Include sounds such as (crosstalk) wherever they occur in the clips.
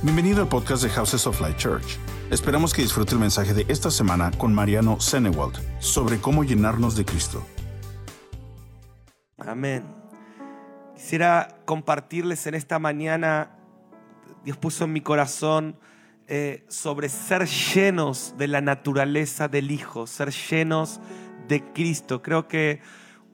Bienvenido al podcast de Houses of Light Church. Esperamos que disfrute el mensaje de esta semana con Mariano Senewald sobre cómo llenarnos de Cristo. Amén. Quisiera compartirles en esta mañana, Dios puso en mi corazón eh, sobre ser llenos de la naturaleza del Hijo, ser llenos de Cristo. Creo que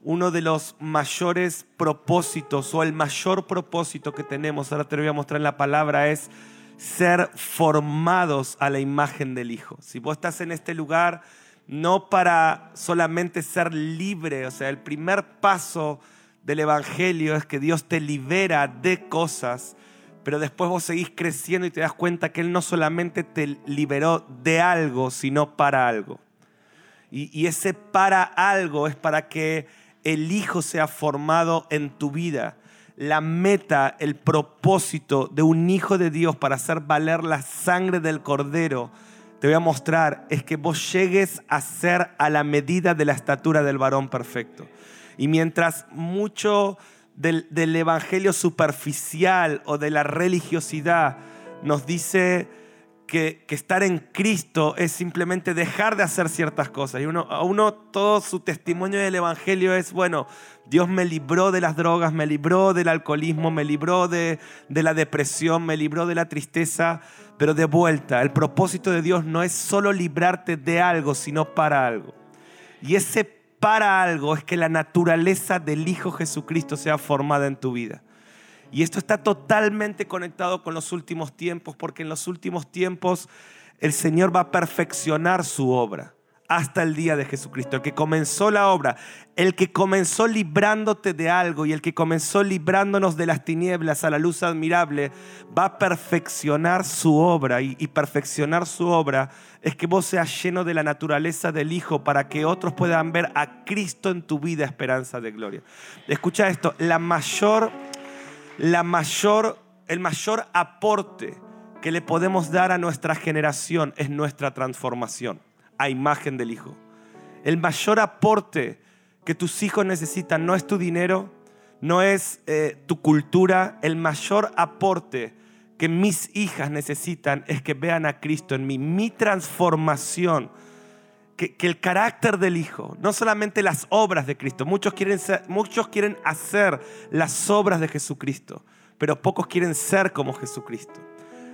uno de los mayores propósitos o el mayor propósito que tenemos, ahora te lo voy a mostrar en la palabra, es ser formados a la imagen del Hijo. Si vos estás en este lugar, no para solamente ser libre, o sea, el primer paso del Evangelio es que Dios te libera de cosas, pero después vos seguís creciendo y te das cuenta que Él no solamente te liberó de algo, sino para algo. Y, y ese para algo es para que el Hijo sea formado en tu vida la meta, el propósito de un hijo de Dios para hacer valer la sangre del cordero, te voy a mostrar, es que vos llegues a ser a la medida de la estatura del varón perfecto. Y mientras mucho del, del evangelio superficial o de la religiosidad nos dice que, estar en Cristo es simplemente dejar de hacer ciertas cosas. Y uno, a uno todo su testimonio del Evangelio es, bueno, Dios me libró de las drogas, me libró del alcoholismo, me libró de, de la depresión, me libró de la tristeza, pero de vuelta, el propósito de Dios no es solo librarte de algo, sino para algo. Y ese para algo es que la naturaleza del Hijo Jesucristo sea formada en tu vida. Y esto está totalmente conectado con los últimos tiempos, porque en los últimos tiempos el Señor va a perfeccionar su obra hasta el día de Jesucristo. El que comenzó la obra, el que comenzó librándote de algo y el que comenzó librándonos de las tinieblas a la luz admirable, va a perfeccionar su obra. Y, perfeccionar su obra es que vos seas lleno de la naturaleza del Hijo para que otros puedan ver a Cristo en tu vida, esperanza de gloria. Escucha esto, la mayor la mayor, el mayor aporte que le podemos dar a nuestra generación es nuestra transformación a imagen del Hijo. El mayor aporte que tus hijos necesitan no es tu dinero, no es eh, tu cultura, el mayor aporte que mis hijas necesitan es que vean a Cristo en mí, mi transformación, que, el carácter del Hijo, no solamente las obras de Cristo, muchos quieren, muchos quieren hacer las obras de Jesucristo, pero pocos quieren ser como Jesucristo.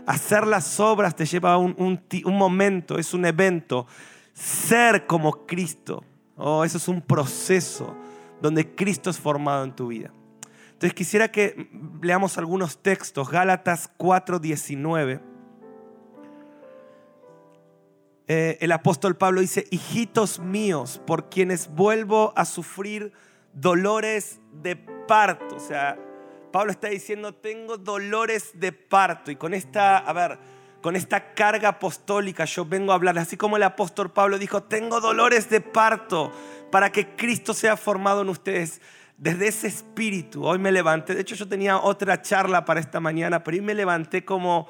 Hacer las obras te lleva a un, un, momento, es un evento. Ser como Cristo, oh, eso es un proceso donde Cristo es formado en tu vida. Entonces quisiera que leamos algunos textos, Gálatas 4:19. Eh, el apóstol Pablo dice, hijitos míos, por quienes vuelvo a sufrir dolores de parto. O sea, Pablo está diciendo, tengo dolores de parto. Y con esta, a ver, con esta carga apostólica yo vengo a hablar, así como el apóstol Pablo dijo, tengo dolores de parto para que Cristo sea formado en ustedes. Desde ese espíritu, hoy me levanté, de hecho yo tenía otra charla para esta mañana, pero hoy me levanté como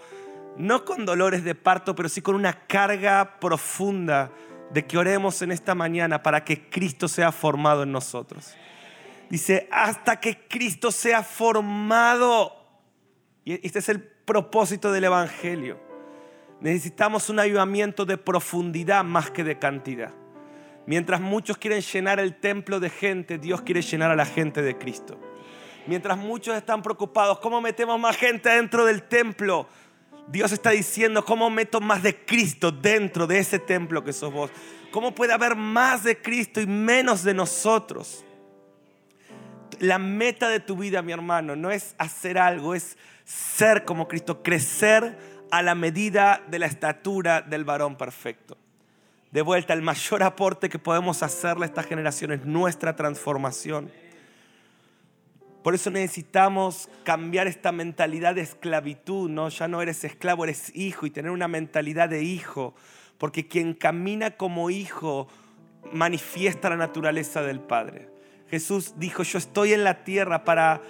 no con dolores de parto, pero sí con una carga profunda de que oremos en esta mañana para que Cristo sea formado en nosotros. Dice, hasta que Cristo sea formado. Y este es el propósito del Evangelio. Necesitamos un ayudamiento de profundidad más que de cantidad. Mientras muchos quieren llenar el templo de gente, Dios quiere llenar a la gente de Cristo. Mientras muchos están preocupados, ¿cómo metemos más gente dentro del templo? Dios está diciendo, ¿cómo meto más de Cristo dentro de ese templo que sos vos? ¿Cómo puede haber más de Cristo y menos de nosotros? La meta de tu vida, mi hermano, no es hacer algo, es ser como Cristo, crecer a la medida de la estatura del varón perfecto. De vuelta, el mayor aporte que podemos hacerle a esta generación es nuestra transformación por eso necesitamos cambiar esta mentalidad de esclavitud, ¿no? Ya no eres esclavo, eres hijo y tener una mentalidad de hijo, porque quien camina como hijo manifiesta la naturaleza del Padre. Jesús dijo, yo estoy en la tierra para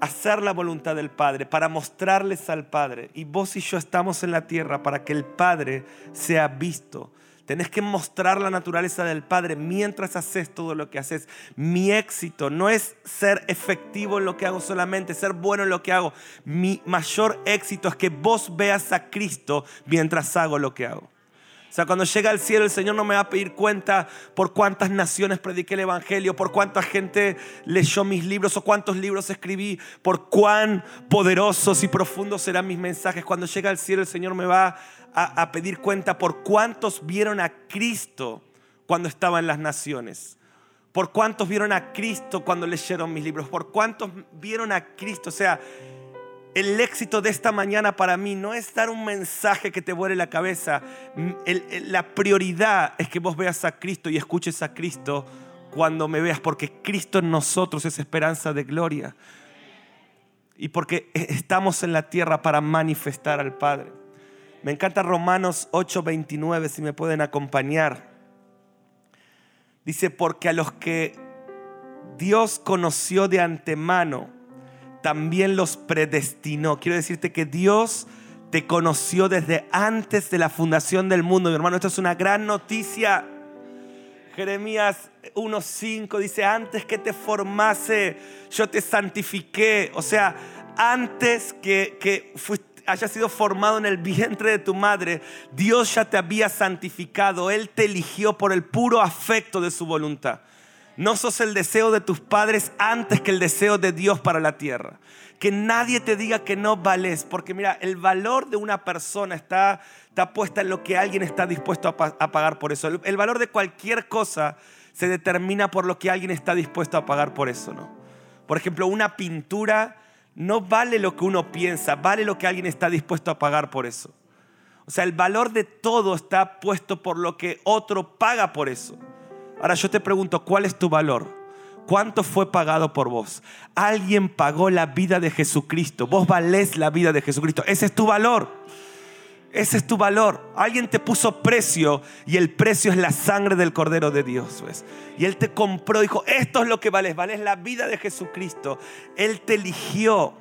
hacer la voluntad del Padre, para mostrarles al Padre. Y vos y yo estamos en la tierra para que el Padre sea visto Tenés que mostrar la naturaleza del Padre mientras haces todo lo que haces. Mi éxito no es ser efectivo en lo que hago solamente, ser bueno en lo que hago. Mi mayor éxito es que vos veas a Cristo mientras hago lo que hago. O sea, cuando llega al cielo el Señor no me va a pedir cuenta por cuántas naciones prediqué el Evangelio, por cuánta gente leyó mis libros o cuántos libros escribí, por cuán poderosos y profundos serán mis mensajes. Cuando llega al cielo el Señor me va a, pedir cuenta por cuántos vieron a Cristo cuando estaba en las naciones. Por cuántos vieron a Cristo cuando leyeron mis libros. Por cuántos vieron a Cristo. O sea, el éxito de esta mañana para mí no es dar un mensaje que te vuele la cabeza. la prioridad es que vos veas a Cristo y escuches a Cristo cuando me veas, porque Cristo en nosotros es esperanza de gloria. Y porque e, estamos en la tierra para manifestar al Padre. Me encanta Romanos 8:29, si me pueden acompañar. Dice, porque a los que Dios conoció de antemano, también los predestinó. Quiero decirte que Dios te conoció desde antes de la fundación del mundo, mi hermano. Esto es una gran noticia. Jeremías 1.5 dice, antes que te formase, yo te santifiqué. O sea, antes que, que hayas sido formado en el vientre de tu madre, Dios ya te había santificado. Él te eligió por el puro afecto de su voluntad. No sos el deseo de tus padres antes que el deseo de Dios para la tierra. Que nadie te diga que no vales, porque mira, el valor de una persona está, está puesta en lo que alguien está dispuesto a, pagar por eso. El, valor de cualquier cosa se determina por lo que alguien está dispuesto a pagar por eso, ¿no? Por ejemplo, una pintura no vale lo que uno piensa, vale lo que alguien está dispuesto a pagar por eso. O sea, el valor de todo está puesto por lo que otro paga por eso. Ahora yo te pregunto, ¿cuál es tu valor? ¿Cuánto fue pagado por vos? Alguien pagó la vida de Jesucristo. Vos valés la vida de Jesucristo. Ese es tu valor. Ese es tu valor. Alguien te puso precio y el precio es la sangre del Cordero de Dios. Y Él te compró, dijo, esto es lo que vales, vales la vida de Jesucristo. Él te eligió.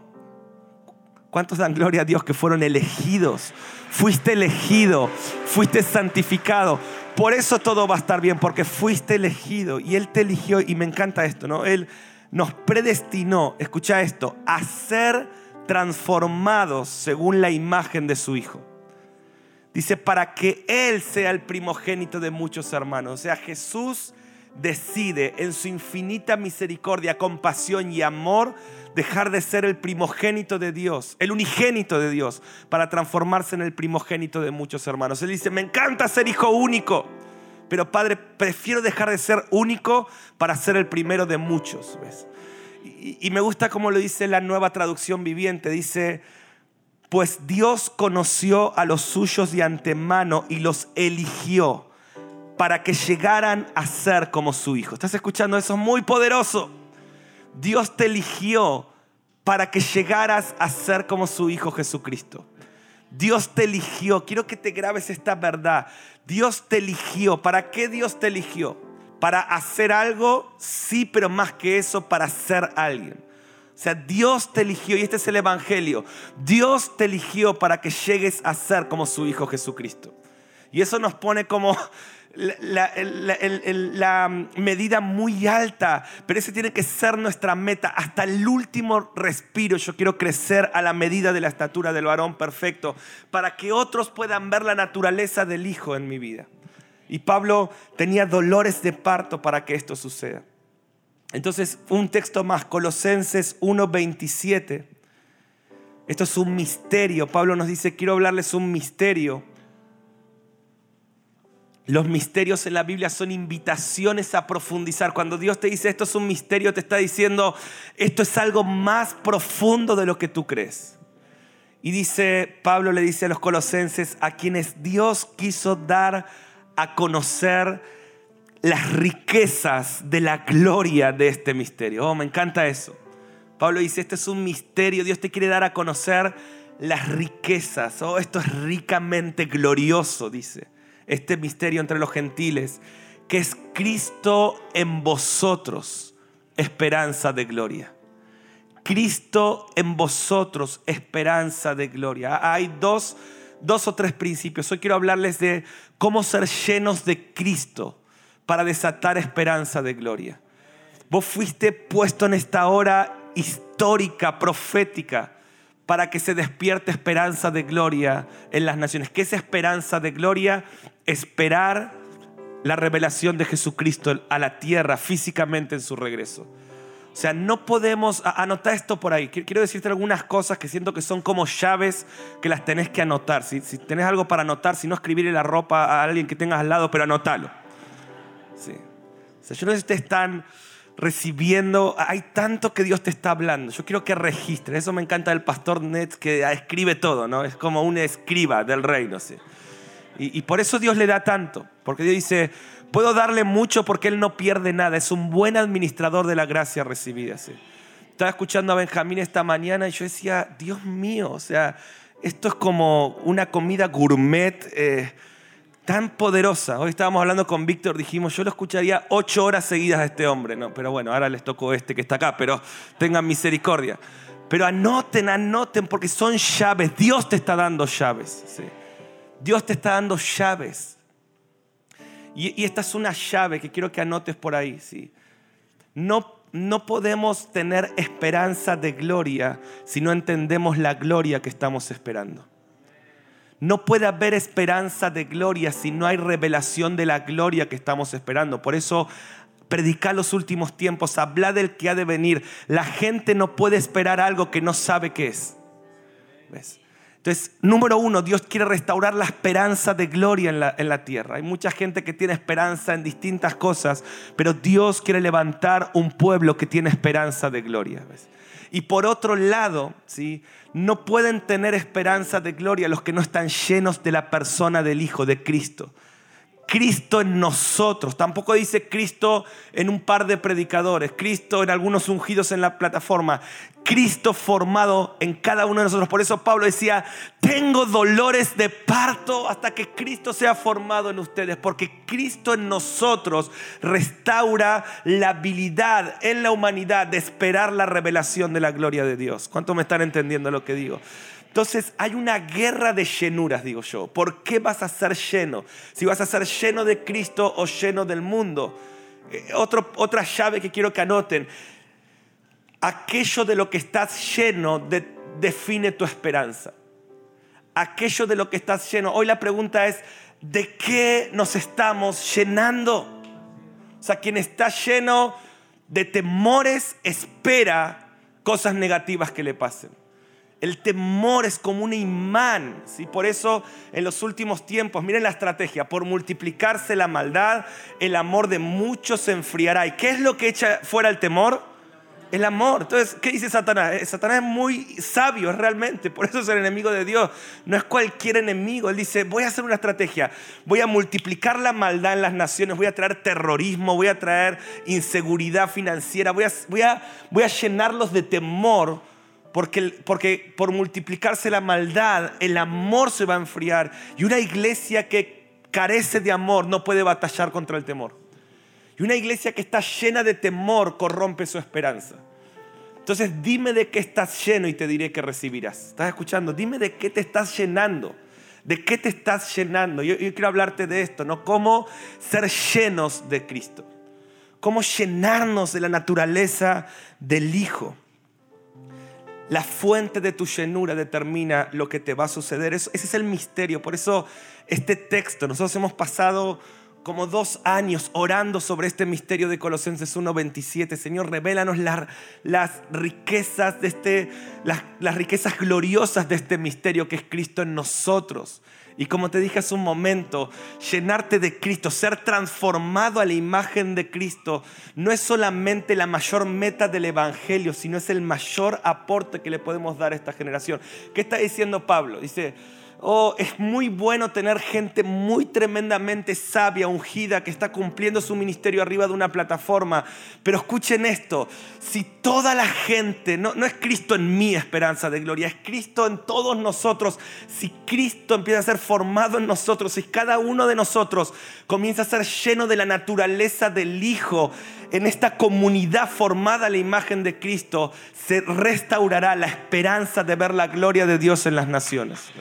¿Cuántos dan gloria a Dios que fueron elegidos? Fuiste elegido, fuiste santificado. Por eso todo va a estar bien, porque fuiste elegido y Él te eligió. Y me encanta esto, ¿no? Él nos predestinó, escucha esto, a ser transformados según la imagen de su Hijo. Dice, para que Él sea el primogénito de muchos hermanos. O sea, Jesús decide en su infinita misericordia, compasión y amor dejar de ser el primogénito de Dios, el unigénito de Dios, para transformarse en el primogénito de muchos hermanos. Él dice, me encanta ser hijo único, pero Padre, prefiero dejar de ser único para ser el primero de muchos. Y, y me gusta como lo dice la nueva traducción viviente, dice, pues Dios conoció a los suyos de antemano y los eligió para que llegaran a ser como su hijo. ¿Estás escuchando eso? Es muy poderoso. Dios te eligió para que llegaras a ser como su Hijo Jesucristo. Dios te eligió. Quiero que te grabes esta verdad. Dios te eligió. ¿Para qué Dios te eligió? Para hacer algo, sí, pero más que eso, para ser alguien. O sea, Dios te eligió, y este es el Evangelio. Dios te eligió para que llegues a ser como su Hijo Jesucristo. Y eso nos pone como la, medida muy alta, pero ese tiene que ser nuestra meta. Hasta el último respiro yo quiero crecer a la medida de la estatura del varón perfecto, para que otros puedan ver la naturaleza del Hijo en mi vida. Y Pablo tenía dolores de parto para que esto suceda. Entonces, un texto más, Colosenses 1:27. Esto es un misterio. Pablo nos dice, quiero hablarles un misterio los misterios en la Biblia son invitaciones a profundizar. Cuando Dios te dice esto es un misterio, te está diciendo esto es algo más profundo de lo que tú crees. Y dice, Pablo le dice a los colosenses, a quienes Dios quiso dar a conocer las riquezas de la gloria de este misterio. Oh, me encanta eso. Pablo dice, este es un misterio, Dios te quiere dar a conocer las riquezas. Oh, esto es ricamente glorioso, dice este misterio entre los gentiles, que es Cristo en vosotros, esperanza de gloria. Cristo en vosotros, esperanza de gloria. Hay dos, dos o tres principios. Hoy quiero hablarles de cómo ser llenos de Cristo para desatar esperanza de gloria. Vos fuiste puesto en esta hora histórica, profética, para que se despierte esperanza de gloria en las naciones. ¿Qué es esperanza de gloria? Esperar la revelación de Jesucristo a la tierra físicamente en su regreso. O sea, no podemos anotar esto por ahí. Quiero decirte algunas cosas que siento que son como llaves que las tenés que anotar. Si, si tenés algo para anotar, si no escribirle la ropa a alguien que tengas al lado, pero anótalo. Sí. O sea, yo no sé si ustedes están recibiendo, hay tanto que Dios te está hablando. Yo quiero que registres. Eso me encanta del pastor Nets que escribe todo, ¿no? Es como un escriba del reino, ¿sí? Y, y por eso Dios le da tanto. Porque Dios dice, Puedo darle mucho porque Él no pierde nada. Es un buen administrador de la gracia recibida. Estaba escuchando a Benjamín esta mañana y yo decía, Dios mío, o sea, esto es como una comida gourmet eh, tan poderosa. Hoy estábamos hablando con Víctor, dijimos, yo lo escucharía ocho horas seguidas a este hombre. No, pero bueno, ahora les tocó este que está acá, pero tengan misericordia. Pero anoten, anoten, porque son llaves. Dios te está dando llaves. Dios te está dando llaves. Y, esta es una llave que quiero que anotes por ahí. ¿sí? No, no podemos tener esperanza de gloria si no entendemos la gloria que estamos esperando. No puede haber esperanza de gloria si no hay revelación de la gloria que estamos esperando. Por eso predicar los últimos tiempos, habla del que ha de venir. La gente no puede esperar algo que no sabe qué es. ¿Ves? Entonces, número uno, Dios quiere restaurar la esperanza de gloria en la, tierra. Hay mucha gente que tiene esperanza en distintas cosas, pero Dios quiere levantar un pueblo que tiene esperanza de gloria. Y por otro lado, ¿sí? no pueden tener esperanza de gloria los que no están llenos de la persona del Hijo, de Cristo. Cristo en nosotros. Tampoco dice Cristo en un par de predicadores, Cristo en algunos ungidos en la plataforma. Cristo formado en cada uno de nosotros. Por eso Pablo decía, tengo dolores de parto hasta que Cristo sea formado en ustedes, porque Cristo en nosotros restaura la habilidad en la humanidad de esperar la revelación de la gloria de Dios. ¿Cuánto me están entendiendo lo que digo? Entonces hay una guerra de llenuras, digo yo. ¿Por qué vas a ser lleno? Si vas a ser lleno de Cristo o lleno del mundo. Eh, otra llave que quiero que anoten. Aquello de lo que estás lleno define tu esperanza. Aquello de lo que estás lleno. Hoy la pregunta es, ¿de qué nos estamos llenando? O sea, quien está lleno de temores espera cosas negativas que le pasen. El temor es como un imán. ¿sí? Por eso en los últimos tiempos, miren la estrategia, por multiplicarse la maldad, el amor de muchos se enfriará. ¿Y qué es lo que echa fuera el temor? El amor. Entonces, ¿qué dice Satanás? Eh, Satanás es muy sabio realmente, por eso es el enemigo de Dios. No es cualquier enemigo. Él dice, voy a hacer una estrategia, voy a multiplicar la maldad en las naciones, voy a traer terrorismo, voy a traer inseguridad financiera, voy a, voy a, voy a llenarlos de temor porque, por multiplicarse la maldad, el amor se va a enfriar. Y una iglesia que carece de amor no puede batallar contra el temor. Y una iglesia que está llena de temor corrompe su esperanza. Entonces dime de qué estás lleno y te diré que recibirás. ¿Estás escuchando? Dime de qué te estás llenando. ¿De qué te estás llenando? Yo, yo quiero hablarte de esto, ¿no? Cómo ser llenos de Cristo. Cómo llenarnos de la naturaleza del Hijo. La fuente de tu llenura determina lo que te va a suceder. ese es el misterio. Por eso este texto, nosotros hemos pasado como dos años orando sobre este misterio de Colosenses 1.27. Señor, revélanos las, riquezas de este, las riquezas gloriosas de este misterio que es Cristo en nosotros. Y como te dije hace un momento, llenarte de Cristo, ser transformado a la imagen de Cristo, no es solamente la mayor meta del Evangelio, sino es el mayor aporte que le podemos dar a esta generación. ¿Qué está diciendo Pablo? Dice, Oh, es muy bueno tener gente muy tremendamente sabia, ungida, que está cumpliendo su ministerio arriba de una plataforma. Pero escuchen esto, si toda la gente, no, no es Cristo en mi esperanza de gloria, es Cristo en todos nosotros, si Cristo empieza a ser formado en nosotros, si cada uno de nosotros comienza a ser lleno de la naturaleza del Hijo, en esta comunidad formada a la imagen de Cristo, se restaurará la esperanza de ver la gloria de Dios en las naciones.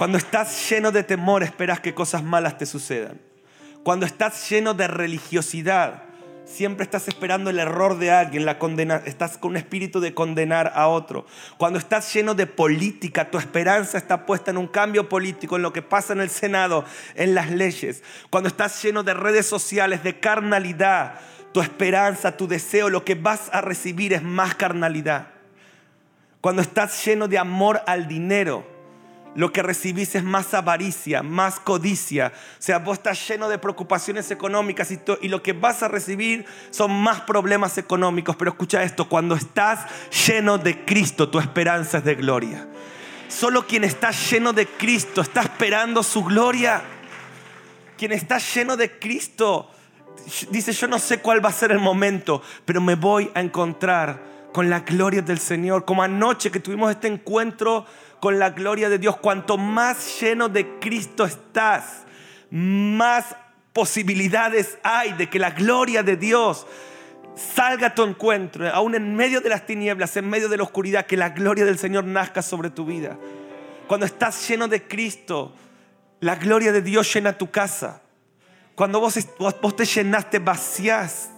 Cuando estás lleno de temor, esperas que cosas malas te sucedan. Cuando estás lleno de religiosidad, siempre estás esperando el error de alguien, la condena, estás con un espíritu de condenar a otro. Cuando estás lleno de política, tu esperanza está puesta en un cambio político, en lo que pasa en el Senado, en las leyes. Cuando estás lleno de redes sociales, de carnalidad, tu esperanza, tu deseo, lo que vas a recibir es más carnalidad. Cuando estás lleno de amor al dinero, lo que recibís es más avaricia, más codicia. O sea, vos estás lleno de preocupaciones económicas y, lo que vas a recibir son más problemas económicos. Pero escucha esto, cuando estás lleno de Cristo, tu esperanza es de gloria. Solo quien está lleno de Cristo está esperando su gloria. Quien está lleno de Cristo dice, yo no sé cuál va a ser el momento, pero me voy a encontrar con la gloria del Señor. Como anoche que tuvimos este encuentro con la gloria de Dios. Cuanto más lleno de Cristo estás, más posibilidades hay de que la gloria de Dios salga a tu encuentro, aún en medio de las tinieblas, en medio de la oscuridad, que la gloria del Señor nazca sobre tu vida. Cuando estás lleno de Cristo, la gloria de Dios llena tu casa. Cuando vos, vos te llenaste, vacías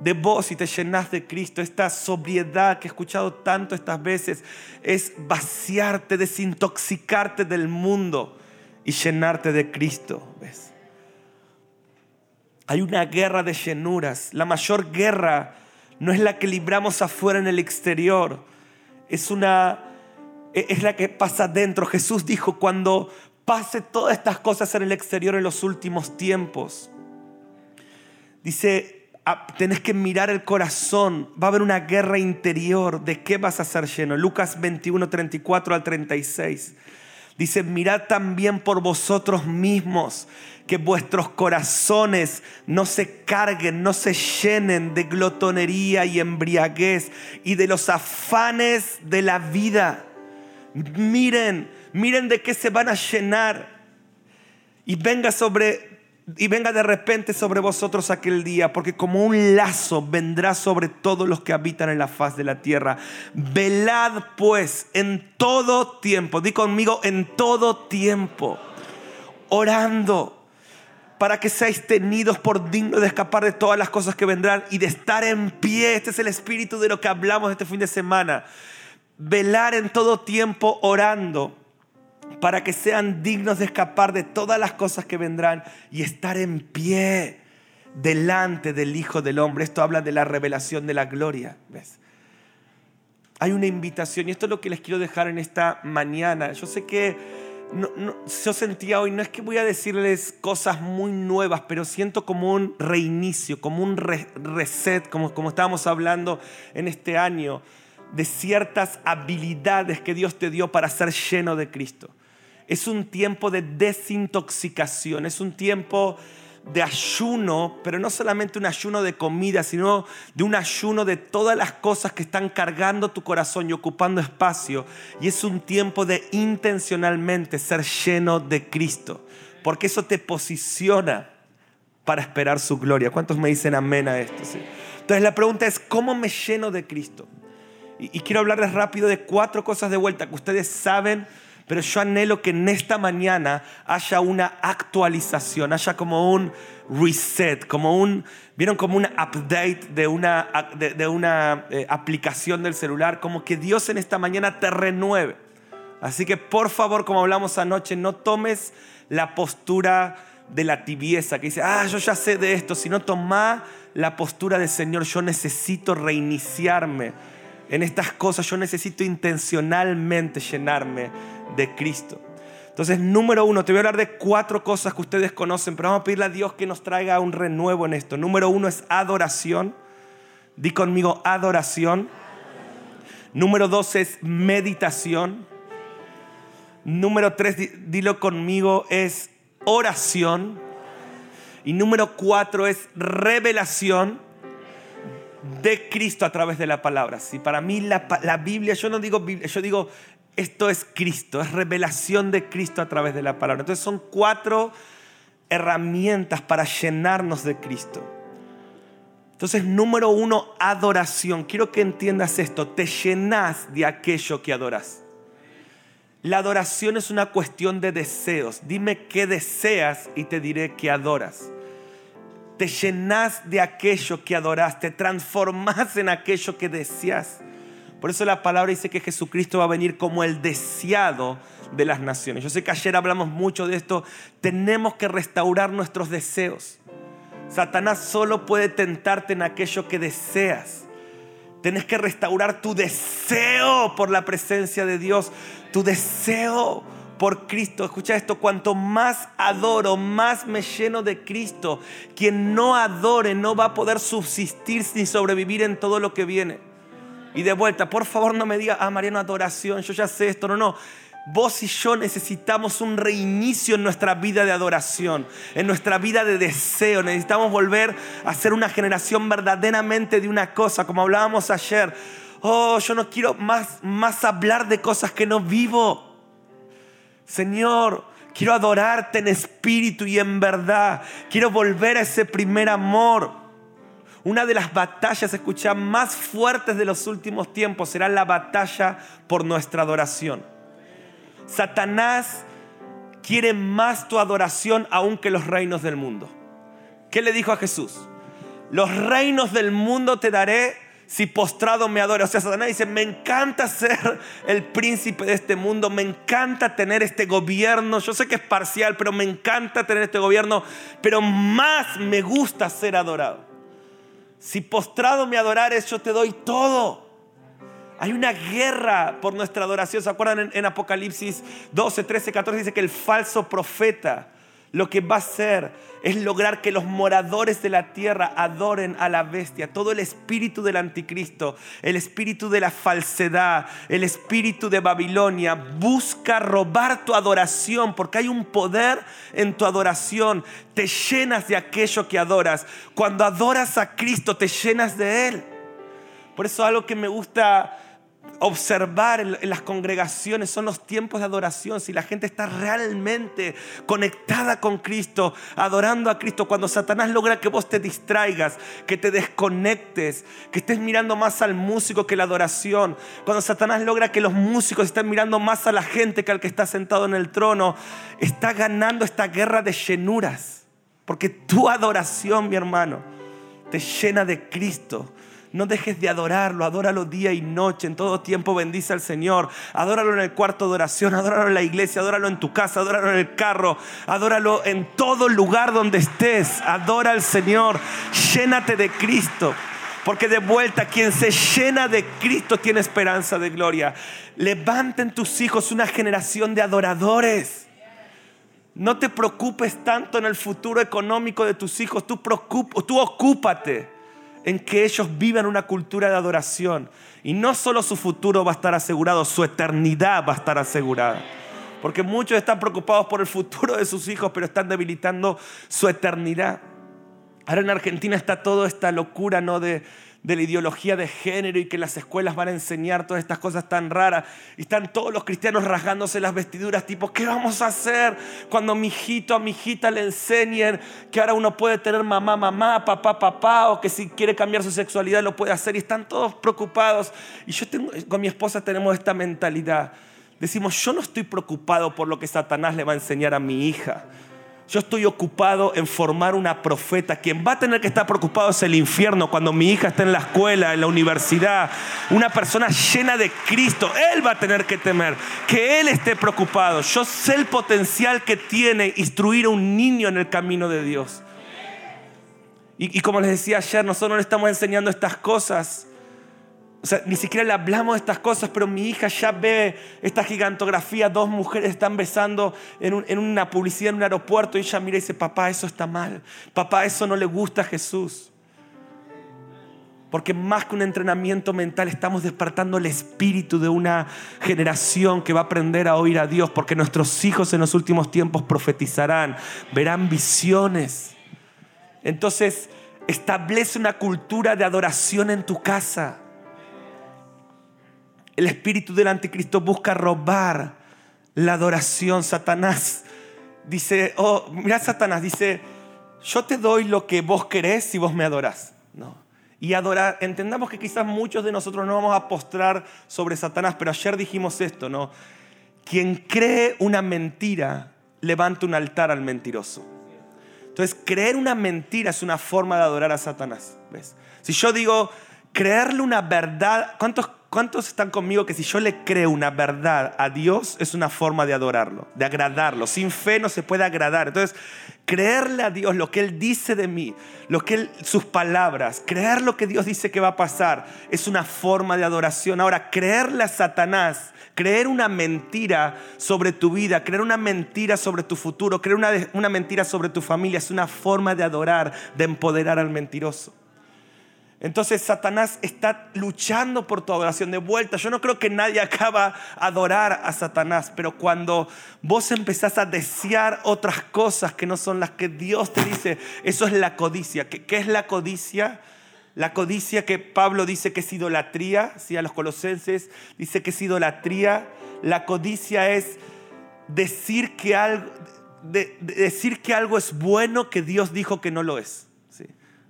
de vos y te llenas de Cristo. Esta sobriedad que he escuchado tanto estas veces es vaciarte, desintoxicarte del mundo y llenarte de Cristo. ¿ves? Hay una guerra de llenuras. La mayor guerra no es la que libramos afuera en el exterior, es una e-, es la que pasa dentro. Jesús dijo cuando pase todas estas cosas en el exterior en los últimos tiempos. Dice, tenés que mirar el corazón. Va a haber una guerra interior. ¿De qué vas a ser lleno? Lucas 21, 34 al 36. Dice, mirad también por vosotros mismos que vuestros corazones no se carguen, no se llenen de glotonería y embriaguez y de los afanes de la vida. Miren, miren de qué se van a llenar. Y venga sobre y venga de repente sobre vosotros aquel día, porque como un lazo vendrá sobre todos los que habitan en la faz de la tierra. Velad pues en todo tiempo, di conmigo en todo tiempo, orando para que seáis tenidos por dignos de escapar de todas las cosas que vendrán y de estar en pie. Este es el espíritu de lo que hablamos este fin de semana. Velar en todo tiempo orando para que sean dignos de escapar de todas las cosas que vendrán y estar en pie delante del Hijo del Hombre. Esto habla de la revelación de la gloria. ¿ves? Hay una invitación y esto es lo que les quiero dejar en esta mañana. Yo sé que yo sentía hoy, no es que voy a decirles cosas muy nuevas, pero siento como un reinicio, como un reset, como, como estábamos hablando en este año, de ciertas habilidades que Dios te dio para ser lleno de Cristo es un tiempo de desintoxicación, es un tiempo de ayuno, pero no solamente un ayuno de comida, sino de un ayuno de todas las cosas que están cargando tu corazón y ocupando espacio. Y es un tiempo de intencionalmente ser lleno de Cristo, porque eso te posiciona para esperar su gloria. ¿Cuántos me dicen amén a esto? Entonces la pregunta es, ¿cómo me lleno de Cristo? Y, y quiero hablarles rápido de cuatro cosas de vuelta que ustedes saben pero yo anhelo que en esta mañana haya una actualización, haya como un reset, como un, vieron como un update de una, de, una eh, aplicación del celular, como que Dios en esta mañana te renueve. Así que por favor, como hablamos anoche, no tomes la postura de la tibieza, que dice, ah, yo ya sé de esto, sino toma la postura de Señor, yo necesito reiniciarme en estas cosas, yo necesito intencionalmente llenarme de Cristo. Entonces, número uno, te voy a hablar de cuatro cosas que ustedes conocen, pero vamos a pedirle a Dios que nos traiga un renuevo en esto. Número uno es adoración. Di conmigo adoración. Número dos es meditación. Número tres, dilo conmigo, es oración. Y número cuatro es revelación de Cristo a través de la palabra. Si para mí la, la Biblia, yo no digo Biblia, yo digo esto es Cristo, es revelación de Cristo a través de la palabra. Entonces son cuatro herramientas para llenarnos de Cristo. Entonces, número uno, adoración. Quiero que entiendas esto. Te llenas de aquello que adoras. La adoración es una cuestión de deseos. Dime qué deseas y te diré qué adoras. Te llenas de aquello que adoras, te transformas en aquello que deseas. Por eso la palabra dice que Jesucristo va a venir como el deseado de las naciones. Yo sé que ayer hablamos mucho de esto. Tenemos que restaurar nuestros deseos. Satanás solo puede tentarte en aquello que deseas. Tienes que restaurar tu deseo por la presencia de Dios, tu deseo por Cristo. Escucha esto, cuanto más adoro, más me lleno de Cristo. Quien no adore no va a poder subsistir ni sobrevivir en todo lo que viene. Y de vuelta, por favor no me diga, ah, Mariano, adoración, yo ya sé esto. No, no. Vos y yo necesitamos un reinicio en nuestra vida de adoración, en nuestra vida de deseo. Necesitamos volver a ser una generación verdaderamente de una cosa, como hablábamos ayer. Oh, yo no quiero más, más hablar de cosas que no vivo. Señor, quiero adorarte en espíritu y en verdad. Quiero volver a ese primer amor. Una de las batallas, escucha, más fuertes de los últimos tiempos será la batalla por nuestra adoración. Satanás quiere más tu adoración aún que los reinos del mundo. ¿Qué le dijo a Jesús? Los reinos del mundo te daré si postrado me adoras. O sea, Satanás dice, me encanta ser el príncipe de este mundo, me encanta tener este gobierno. Yo sé que es parcial, pero me encanta tener este gobierno, pero más me gusta ser adorado. Si postrado me adorares, yo te doy todo. Hay una guerra por nuestra adoración. ¿Se acuerdan en, Apocalipsis 12, 13, 14? Dice que el falso profeta lo que va a hacer es lograr que los moradores de la tierra adoren a la bestia. Todo el espíritu del anticristo, el espíritu de la falsedad, el espíritu de Babilonia busca robar tu adoración porque hay un poder en tu adoración. Te llenas de aquello que adoras. Cuando adoras a Cristo te llenas de Él. Por eso algo que me gusta observar en, las congregaciones son los tiempos de adoración, si la gente está realmente conectada con Cristo, adorando a Cristo, cuando Satanás logra que vos te distraigas, que te desconectes, que estés mirando más al músico que la adoración, cuando Satanás logra que los músicos estén mirando más a la gente que al que está sentado en el trono, está ganando esta guerra de llenuras, porque tu adoración, mi hermano, te llena de Cristo no dejes de adorarlo, adóralo día y noche, en todo tiempo bendice al Señor. Adóralo en el cuarto de oración, adóralo en la iglesia, adóralo en tu casa, adóralo en el carro, adóralo en todo lugar donde estés. Adora al Señor, llénate de Cristo. Porque de vuelta, quien se llena de Cristo tiene esperanza de gloria. Levanten tus hijos una generación de adoradores. No te preocupes tanto en el futuro económico de tus hijos, tú, tú ocúpate en que ellos vivan una cultura de adoración. Y no solo su futuro va a estar asegurado, su eternidad va a estar asegurada. Porque muchos están preocupados por el futuro de sus hijos, pero están debilitando su eternidad. Ahora en Argentina está toda esta locura, ¿no? De, de la ideología de género y que las escuelas van a enseñar todas estas cosas tan raras. Y están todos los cristianos rasgándose las vestiduras, tipo, ¿qué vamos a hacer cuando mi hijito a mi hijita le enseñen que ahora uno puede tener mamá, mamá, papá, papá, o que si quiere cambiar su sexualidad lo puede hacer? Y están todos preocupados. Y yo tengo, con mi esposa tenemos esta mentalidad. Decimos, yo no estoy preocupado por lo que Satanás le va a enseñar a mi hija. Yo estoy ocupado en formar una profeta. Quien va a tener que estar preocupado es el infierno cuando mi hija está en la escuela, en la universidad. Una persona llena de Cristo. Él va a tener que temer. Que Él esté preocupado. Yo sé el potencial que tiene instruir a un niño en el camino de Dios. Y, y como les decía ayer, nosotros no le estamos enseñando estas cosas o sea, ni siquiera le hablamos de estas cosas, pero mi hija ya ve esta gigantografía, dos mujeres están besando en, una publicidad en un aeropuerto y ella mira y dice, papá, eso está mal, papá, eso no le gusta a Jesús. Porque más que un entrenamiento mental, estamos despertando el espíritu de una generación que va a aprender a oír a Dios, porque nuestros hijos en los últimos tiempos profetizarán, verán visiones. Entonces, establece una cultura de adoración en tu casa. El espíritu del anticristo busca robar la adoración. Satanás dice, oh, mira Satanás, dice, yo te doy lo que vos querés si vos me adorás. No. Y adorar, entendamos que quizás muchos de nosotros no vamos a postrar sobre Satanás, pero ayer dijimos esto, ¿no? quien cree una mentira levanta un altar al mentiroso. Entonces, creer una mentira es una forma de adorar a Satanás. ¿ves? Si yo digo, creerle una verdad, ¿cuántos, ¿cuántos están conmigo que si yo le creo una verdad a Dios es una forma de adorarlo, de agradarlo? Sin fe no se puede agradar. Entonces, creerle a Dios lo que Él dice de mí, lo que sus palabras, creer lo que Dios dice que va a pasar, es una forma de adoración. Ahora, creerle a Satanás, creer una mentira sobre tu vida, creer una mentira sobre tu futuro, creer una, una mentira sobre tu familia, es una forma de adorar, de empoderar al mentiroso. Entonces Satanás está luchando por tu adoración de vuelta. Yo no creo que nadie acaba a adorar a Satanás, pero cuando vos empezás a desear otras cosas que no son las que Dios te dice, eso es la codicia. ¿Qué, es la codicia? La codicia que Pablo dice que es idolatría, ¿sí? a los colosenses dice que es idolatría. La codicia es decir que algo, decir que algo es bueno que Dios dijo que no lo es.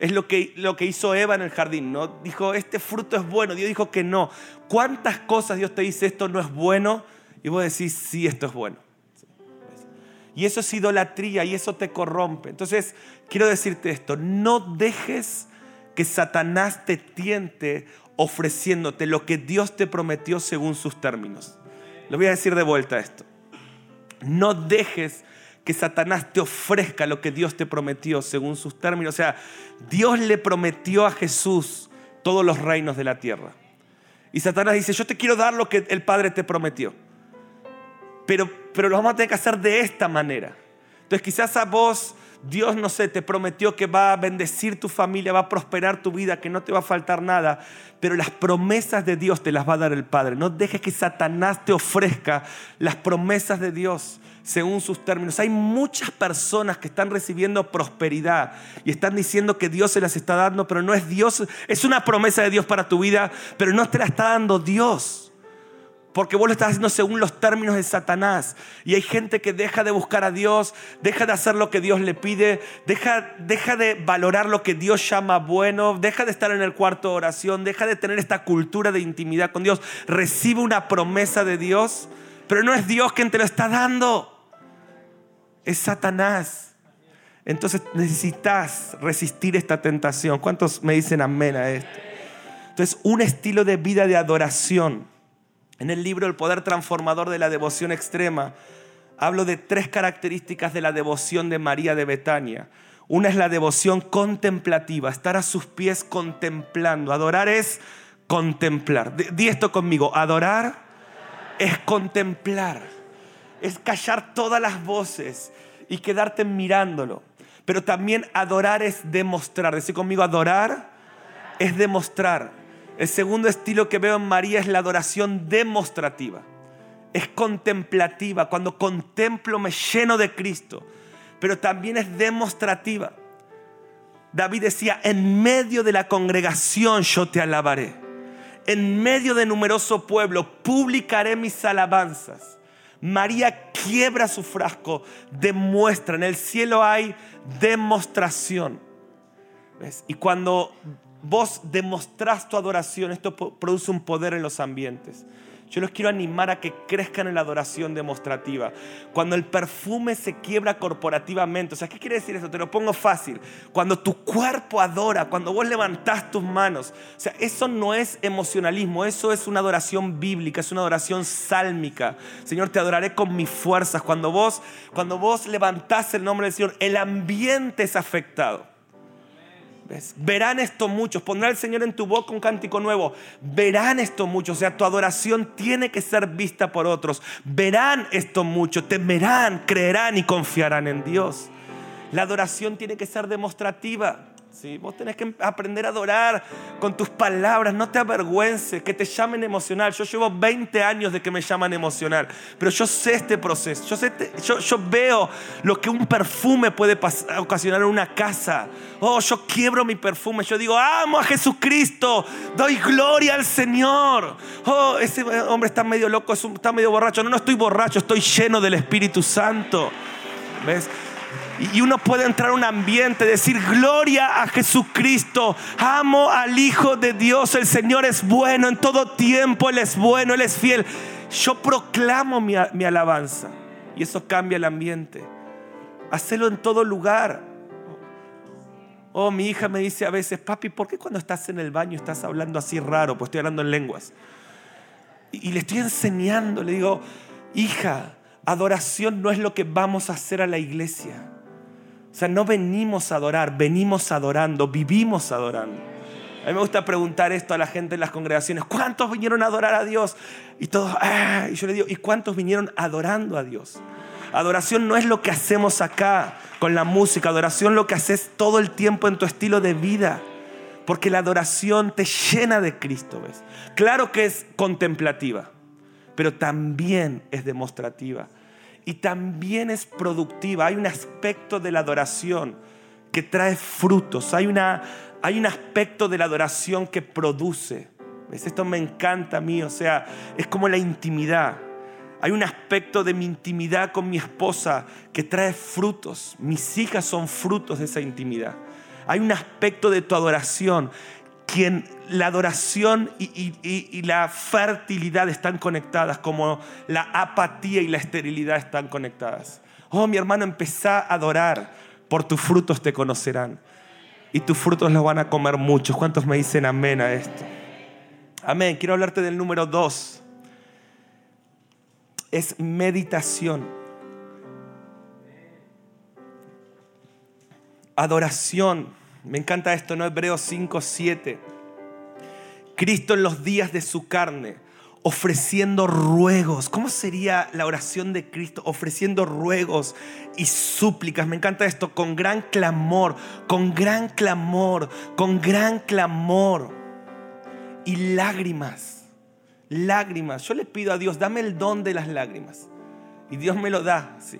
Es lo que, lo que hizo Eva en el jardín, ¿no? Dijo, este fruto es bueno. Dios dijo que no. ¿Cuántas cosas Dios te dice, esto no es bueno? Y vos decís, sí, esto es bueno. Y eso es idolatría y eso te corrompe. Entonces, quiero decirte esto, no dejes que Satanás te tiente ofreciéndote lo que Dios te prometió según sus términos. Lo voy a decir de vuelta esto. No dejes que Satanás te ofrezca lo que Dios te prometió según sus términos. O sea, Dios le prometió a Jesús todos los reinos de la tierra. Y Satanás dice, yo te quiero dar lo que el Padre te prometió. Pero, pero lo vamos a tener que hacer de esta manera. Entonces quizás a vos Dios, no sé, te prometió que va a bendecir tu familia, va a prosperar tu vida, que no te va a faltar nada. Pero las promesas de Dios te las va a dar el Padre. No dejes que Satanás te ofrezca las promesas de Dios según sus términos. Hay muchas personas que están recibiendo prosperidad y están diciendo que Dios se las está dando, pero no es Dios. Es una promesa de Dios para tu vida, pero no te la está dando Dios. Porque vos lo estás haciendo según los términos de Satanás. Y hay gente que deja de buscar a Dios, deja de hacer lo que Dios le pide, deja, deja de valorar lo que Dios llama bueno, deja de estar en el cuarto de oración, deja de tener esta cultura de intimidad con Dios. Recibe una promesa de Dios, pero no es Dios quien te lo está dando, es Satanás. Entonces necesitas resistir esta tentación. ¿Cuántos me dicen amén a esto? Entonces, un estilo de vida de adoración en el libro El poder transformador de la devoción extrema, hablo de tres características de la devoción de María de Betania. Una es la devoción contemplativa, estar a sus pies contemplando. Adorar es contemplar. Di esto conmigo, adorar es contemplar, es callar todas las voces y quedarte mirándolo. Pero también adorar es demostrar. Decir conmigo, adorar es demostrar. El segundo estilo que veo en María es la adoración demostrativa. Es contemplativa. Cuando contemplo me lleno de Cristo. Pero también es demostrativa. David decía, en medio de la congregación yo te alabaré. En medio de numeroso pueblo publicaré mis alabanzas. María quiebra su frasco, demuestra. En el cielo hay demostración. Y cuando vos demostrás tu adoración, esto produce un poder en los ambientes. Yo los quiero animar a que crezcan en la adoración demostrativa. Cuando el perfume se quiebra corporativamente, o sea, ¿qué quiere decir eso? Te lo pongo fácil. Cuando tu cuerpo adora, cuando vos levantás tus manos, o sea, eso no es emocionalismo, eso es una adoración bíblica, es una adoración sálmica. Señor, te adoraré con mis fuerzas. Cuando vos, cuando vos levantás el nombre del Señor, el ambiente es afectado. Verán esto muchos. Pondrá el Señor en tu boca un cántico nuevo. Verán esto muchos. O sea, tu adoración tiene que ser vista por otros. Verán esto mucho. Temerán, creerán y confiarán en Dios. La adoración tiene que ser demostrativa. ¿Sí? Vos tenés que aprender a adorar con tus palabras, no te avergüences, que te llamen emocional. Yo llevo 20 años de que me llaman emocional, pero yo sé este proceso, yo, sé, yo, yo veo lo que un perfume puede ocasionar en una casa. Oh, yo quiebro mi perfume, yo digo, amo a Jesucristo, doy gloria al Señor. Oh, ese hombre está medio loco, está medio borracho. No, no estoy borracho, estoy lleno del Espíritu Santo. ¿Ves? Y uno puede entrar a un ambiente, decir gloria a Jesucristo, amo al Hijo de Dios, el Señor es bueno, en todo tiempo Él es bueno, Él es fiel. Yo proclamo mi, mi alabanza y eso cambia el ambiente. Hacelo en todo lugar. Oh, mi hija me dice a veces, papi, ¿por qué cuando estás en el baño estás hablando así raro? Pues estoy hablando en lenguas. Y, le estoy enseñando, le digo, hija, adoración no es lo que vamos a hacer a la iglesia. O sea, no venimos a adorar, venimos adorando, vivimos adorando. A mí me gusta preguntar esto a la gente en las congregaciones, ¿cuántos vinieron a adorar a Dios? Y todos, ah", y yo le digo, ¿y cuántos vinieron adorando a Dios? Adoración no es lo que hacemos acá con la música. Adoración lo que haces todo el tiempo en tu estilo de vida. Porque la adoración te llena de Cristo, ¿ves? Claro que es contemplativa, pero también es demostrativa. Y también es productiva. Hay un aspecto de la adoración que trae frutos. Hay, una, hay un aspecto de la adoración que produce. ¿Ves? Esto me encanta a mí. O sea, es como la intimidad. Hay un aspecto de mi intimidad con mi esposa que trae frutos. Mis hijas son frutos de esa intimidad. Hay un aspecto de tu adoración quien la adoración y, la fertilidad están conectadas, como la apatía y la esterilidad están conectadas. Oh, mi hermano, empezá a adorar, por tus frutos te conocerán. Y tus frutos los van a comer muchos. ¿Cuántos me dicen amén a esto? Amén. Quiero hablarte del número dos es meditación. Adoración. Me encanta esto, ¿no? Hebreos 5, 7. Cristo en los días de su carne, ofreciendo ruegos. ¿Cómo sería la oración de Cristo? Ofreciendo ruegos y súplicas. Me encanta esto, con gran clamor, con gran clamor, con gran clamor y lágrimas lágrimas. Yo le pido a Dios, dame el don de las lágrimas. Y Dios me lo da, sí.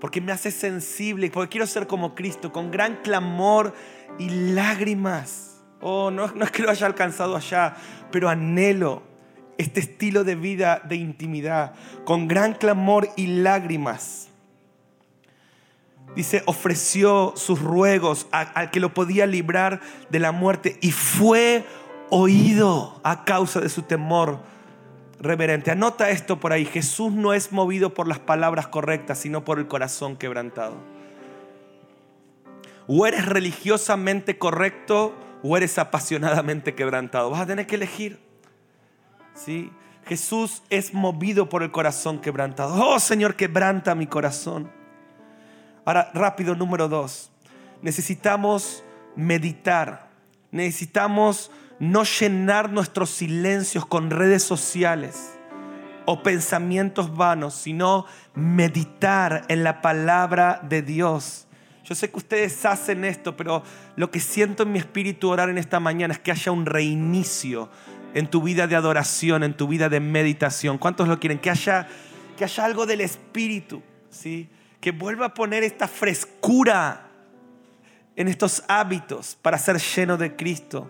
Porque me hace sensible, porque quiero ser como Cristo, con gran clamor y lágrimas. Oh, no, no es que lo haya alcanzado allá, pero anhelo este estilo de vida de intimidad, con gran clamor y lágrimas. Dice, ofreció sus ruegos al que lo podía librar de la muerte y fue oído a causa de su temor reverente. Anota esto por ahí. Jesús no es movido por las palabras correctas, sino por el corazón quebrantado. O eres religiosamente correcto o eres apasionadamente quebrantado. Vas a tener que elegir. ¿Sí? Jesús es movido por el corazón quebrantado. Oh Señor, quebranta mi corazón. Ahora, rápido, número dos. Necesitamos meditar. Necesitamos no llenar nuestros silencios con redes sociales o pensamientos vanos, sino meditar en la palabra de Dios. Yo sé que ustedes hacen esto, pero lo que siento en mi espíritu orar en esta mañana es que haya un reinicio en tu vida de adoración, en tu vida de meditación. ¿Cuántos lo quieren? Que haya, que haya algo del espíritu, ¿sí? Que vuelva a poner esta frescura en estos hábitos para ser lleno de Cristo.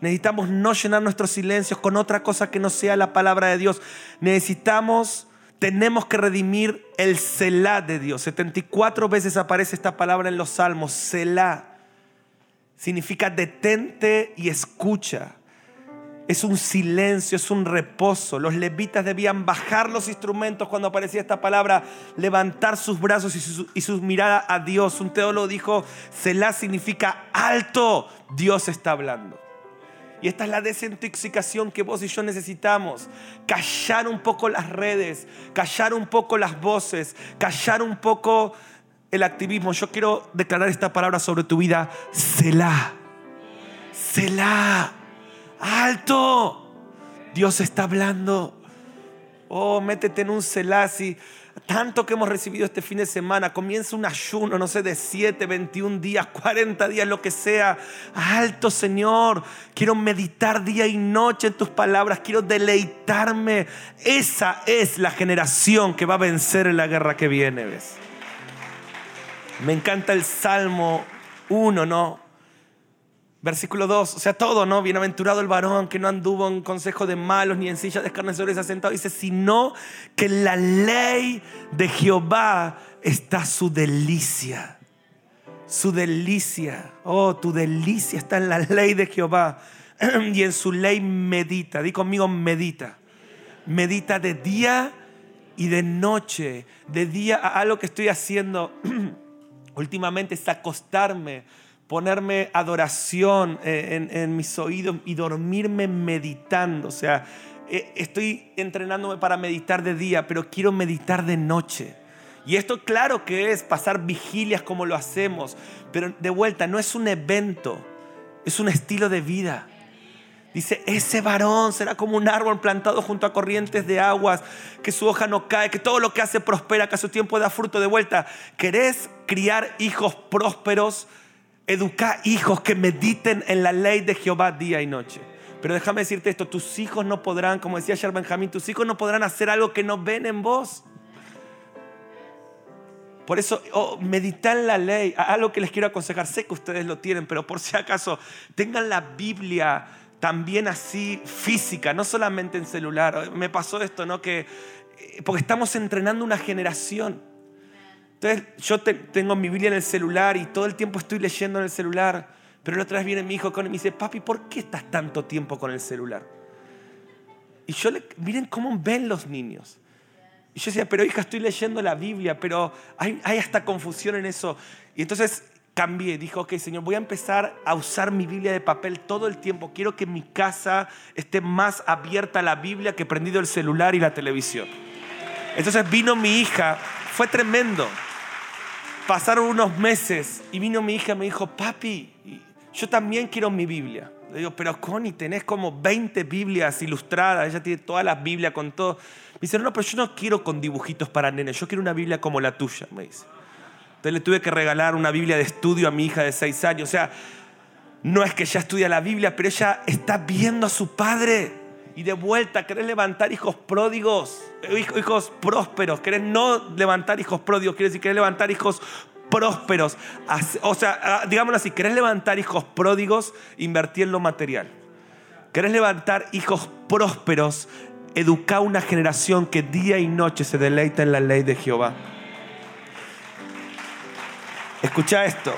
Necesitamos no llenar nuestros silencios con otra cosa que no sea la palabra de Dios. Necesitamos, tenemos que redimir el Selah de Dios. 74 veces aparece esta palabra en los salmos. Selah significa detente y escucha. Es un silencio, es un reposo. Los levitas debían bajar los instrumentos cuando aparecía esta palabra, levantar sus brazos y sus, y miradas a Dios. Un teólogo dijo, Selah significa alto, Dios está hablando. Y esta es la desintoxicación que vos y yo necesitamos. Callar un poco las redes, callar un poco las voces, callar un poco el activismo. Yo quiero declarar esta palabra sobre tu vida. Selah. Selah. Alto. Dios está hablando. Oh, métete en un Selah. Si tanto que hemos recibido este fin de semana, comienza un ayuno, no sé, de 7, 21 días, 40 días, lo que sea. Alto Señor, quiero meditar día y noche en tus palabras, quiero deleitarme. Esa es la generación que va a vencer en la guerra que viene, ¿ves? Me encanta el Salmo 1, ¿no? Versículo 2, o sea, todo, ¿no? Bienaventurado el varón que no anduvo en consejo de malos ni en silla de escarnecedores asentado. Dice, sino que la ley de Jehová está su delicia. Su delicia, oh, tu delicia está en la ley de Jehová (clears throat) y en su ley medita. Di conmigo, medita. Medita de día y de noche. De día, a lo que estoy haciendo (clears throat) últimamente es acostarme, ponerme adoración eh, en, mis oídos y dormirme meditando. O sea, eh, estoy entrenándome para meditar de día, pero quiero meditar de noche. Y esto claro que es pasar vigilias como lo hacemos, pero de vuelta no es un evento, es un estilo de vida. Dice, ese varón será como un árbol plantado junto a corrientes de aguas, que su hoja no cae, que todo lo que hace prospera, que a su tiempo da fruto de vuelta. ¿Querés criar hijos prósperos? Educar hijos que mediten en la ley de Jehová día y noche. Pero déjame decirte esto, tus hijos no podrán, como decía ayer Benjamín, tus hijos no podrán hacer algo que no ven en vos. Por eso, oh, meditar en la ley, algo que les quiero aconsejar, sé que ustedes lo tienen, pero por si acaso, tengan la Biblia también así física, no solamente en celular. Me pasó esto, ¿no? Que, eh, porque estamos entrenando una generación. Entonces, yo tengo mi Biblia en el celular y todo el tiempo estoy leyendo en el celular. Pero la otra vez viene mi hijo con y me dice, papi, ¿por qué estás tanto tiempo con el celular? Y yo le, miren cómo ven los niños. Y yo decía, pero hija, estoy leyendo la Biblia, pero hay, hay hasta confusión en eso. Y entonces cambié, dijo, ok, Señor, voy a empezar a usar mi Biblia de papel todo el tiempo. Quiero que mi casa esté más abierta a la Biblia que prendido el celular y la televisión. Entonces vino mi hija, fue tremendo. Pasaron unos meses y vino mi hija y me dijo, papi, yo también quiero mi Biblia. Le digo, pero Connie, tenés como 20 Biblias ilustradas, ella tiene todas las Biblias con todo. Me dice, no, pero yo no quiero con dibujitos para nenes, yo quiero una Biblia como la tuya, me dice. Entonces le tuve que regalar una Biblia de estudio a mi hija de 6 años. O sea, no es que ella estudia la Biblia, pero ella está viendo a su padre. Y de vuelta, querés levantar hijos pródigos, hijos prósperos. Querés no levantar hijos pródigos, quieres decir, querés levantar hijos prósperos. O sea, ah, digámoslo así, querés levantar hijos pródigos, invertir en lo material. Querés levantar hijos prósperos, educar una generación que día y noche se deleita en la ley de Jehová. Escucha esto.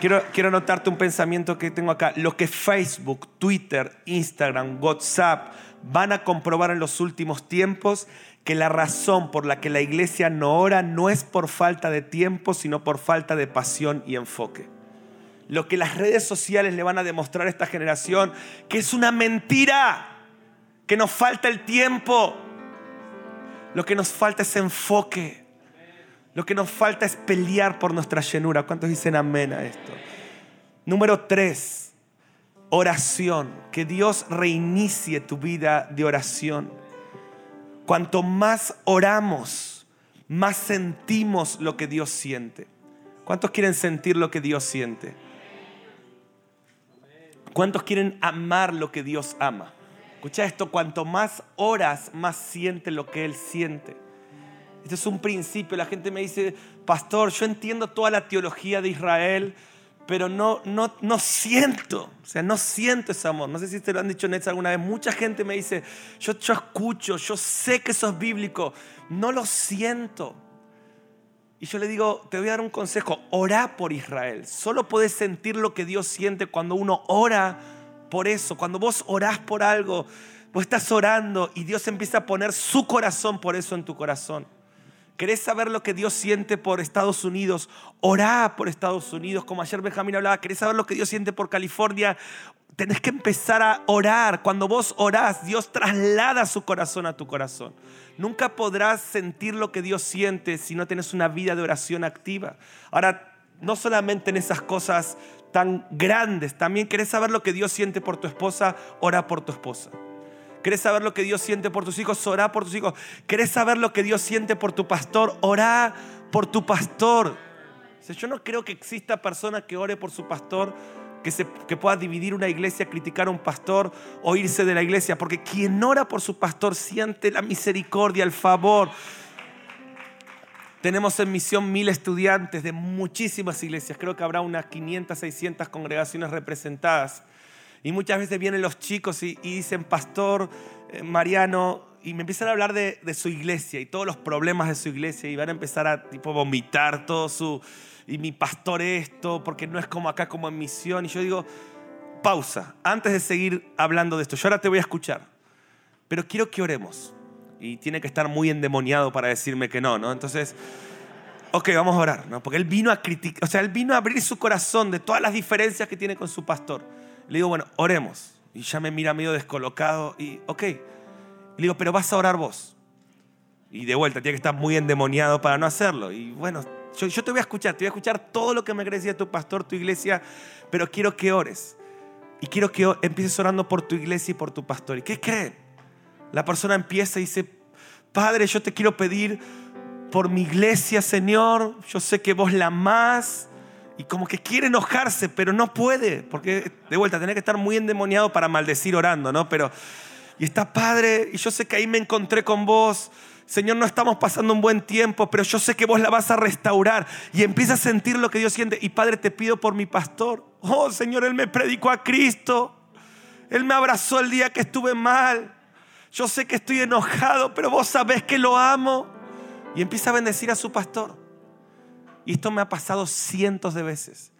Quiero, anotarte un pensamiento que tengo acá. Lo que Facebook, Twitter, Instagram, WhatsApp van a comprobar en los últimos tiempos que la razón por la que la iglesia no ora no es por falta de tiempo, sino por falta de pasión y enfoque. Lo que las redes sociales le van a demostrar a esta generación, que es una mentira que nos falta el tiempo. Lo que nos falta es enfoque. Lo que nos falta es pelear por nuestra llenura. ¿Cuántos dicen amén a esto? Número tres, oración. Que Dios reinicie tu vida de oración. Cuanto más oramos, más sentimos lo que Dios siente. ¿Cuántos quieren sentir lo que Dios siente? ¿Cuántos quieren amar lo que Dios ama? Escucha esto, cuanto más oras, más siente lo que Él siente. Este es un principio. La gente me dice, pastor, yo entiendo toda la teología de Israel, pero no, no, no siento, o sea, no siento ese amor. No sé si te lo han dicho Nets alguna vez. Mucha gente me dice, yo, yo escucho, yo sé que eso es bíblico, no lo siento. Y yo le digo, te voy a dar un consejo, orá por Israel. Solo puedes sentir lo que Dios siente cuando uno ora por eso. Cuando vos orás por algo, vos estás orando y Dios empieza a poner su corazón por eso en tu corazón. ¿Querés saber lo que Dios siente por Estados Unidos? Orá por Estados Unidos, como ayer Benjamín hablaba. ¿Querés saber lo que Dios siente por California? Tenés que empezar a orar. Cuando vos orás, Dios traslada su corazón a tu corazón. Nunca podrás sentir lo que Dios siente si no tienes una vida de oración activa. Ahora, no solamente en esas cosas tan grandes. También querés saber lo que Dios siente por tu esposa, ora por tu esposa. ¿Querés saber lo que Dios siente por tus hijos? Ora por tus hijos. ¿Querés saber lo que Dios siente por tu pastor? Ora por tu pastor. yo no creo que exista persona que ore por su pastor, que, se, que pueda dividir una iglesia, criticar a un pastor o irse de la iglesia. Porque quien ora por su pastor siente la misericordia, el favor. Tenemos en misión mil estudiantes de muchísimas iglesias. Creo que habrá unas 500, 600 congregaciones representadas. Y muchas veces vienen los chicos y, dicen, Pastor eh, Mariano, y me empiezan a hablar de, de, su iglesia y todos los problemas de su iglesia y van a empezar a tipo vomitar todo su... Y mi pastor esto, porque no es como acá como en misión. Y yo digo, pausa, antes de seguir hablando de esto, yo ahora te voy a escuchar, pero quiero que oremos. Y tiene que estar muy endemoniado para decirme que no, ¿no? Entonces, ok, vamos a orar, ¿no? Porque él vino a criticar, o sea, él vino a abrir su corazón de todas las diferencias que tiene con su pastor. Le digo, bueno, oremos. Y ya me mira medio descolocado y, ok. le digo, pero vas a orar vos. Y de vuelta, tiene que estar muy endemoniado para no hacerlo. Y bueno, yo, yo te voy a escuchar, te voy a escuchar todo lo que me decía tu pastor, tu iglesia, pero quiero que ores. Y quiero que empieces orando por tu iglesia y por tu pastor. ¿Y qué creen? La persona empieza y dice, Padre, yo te quiero pedir por mi iglesia, Señor. Yo sé que vos la amás. Y como que quiere enojarse, pero no puede. Porque de vuelta, tiene que estar muy endemoniado para maldecir orando, ¿no? Pero, y está Padre, y yo sé que ahí me encontré con vos. Señor, no estamos pasando un buen tiempo, pero yo sé que vos la vas a restaurar. Y empieza a sentir lo que Dios siente. Y Padre, te pido por mi pastor. Oh, Señor, Él me predicó a Cristo. Él me abrazó el día que estuve mal. Yo sé que estoy enojado, pero vos sabés que lo amo. Y empieza a bendecir a su pastor. Y esto me ha pasado cientos de veces.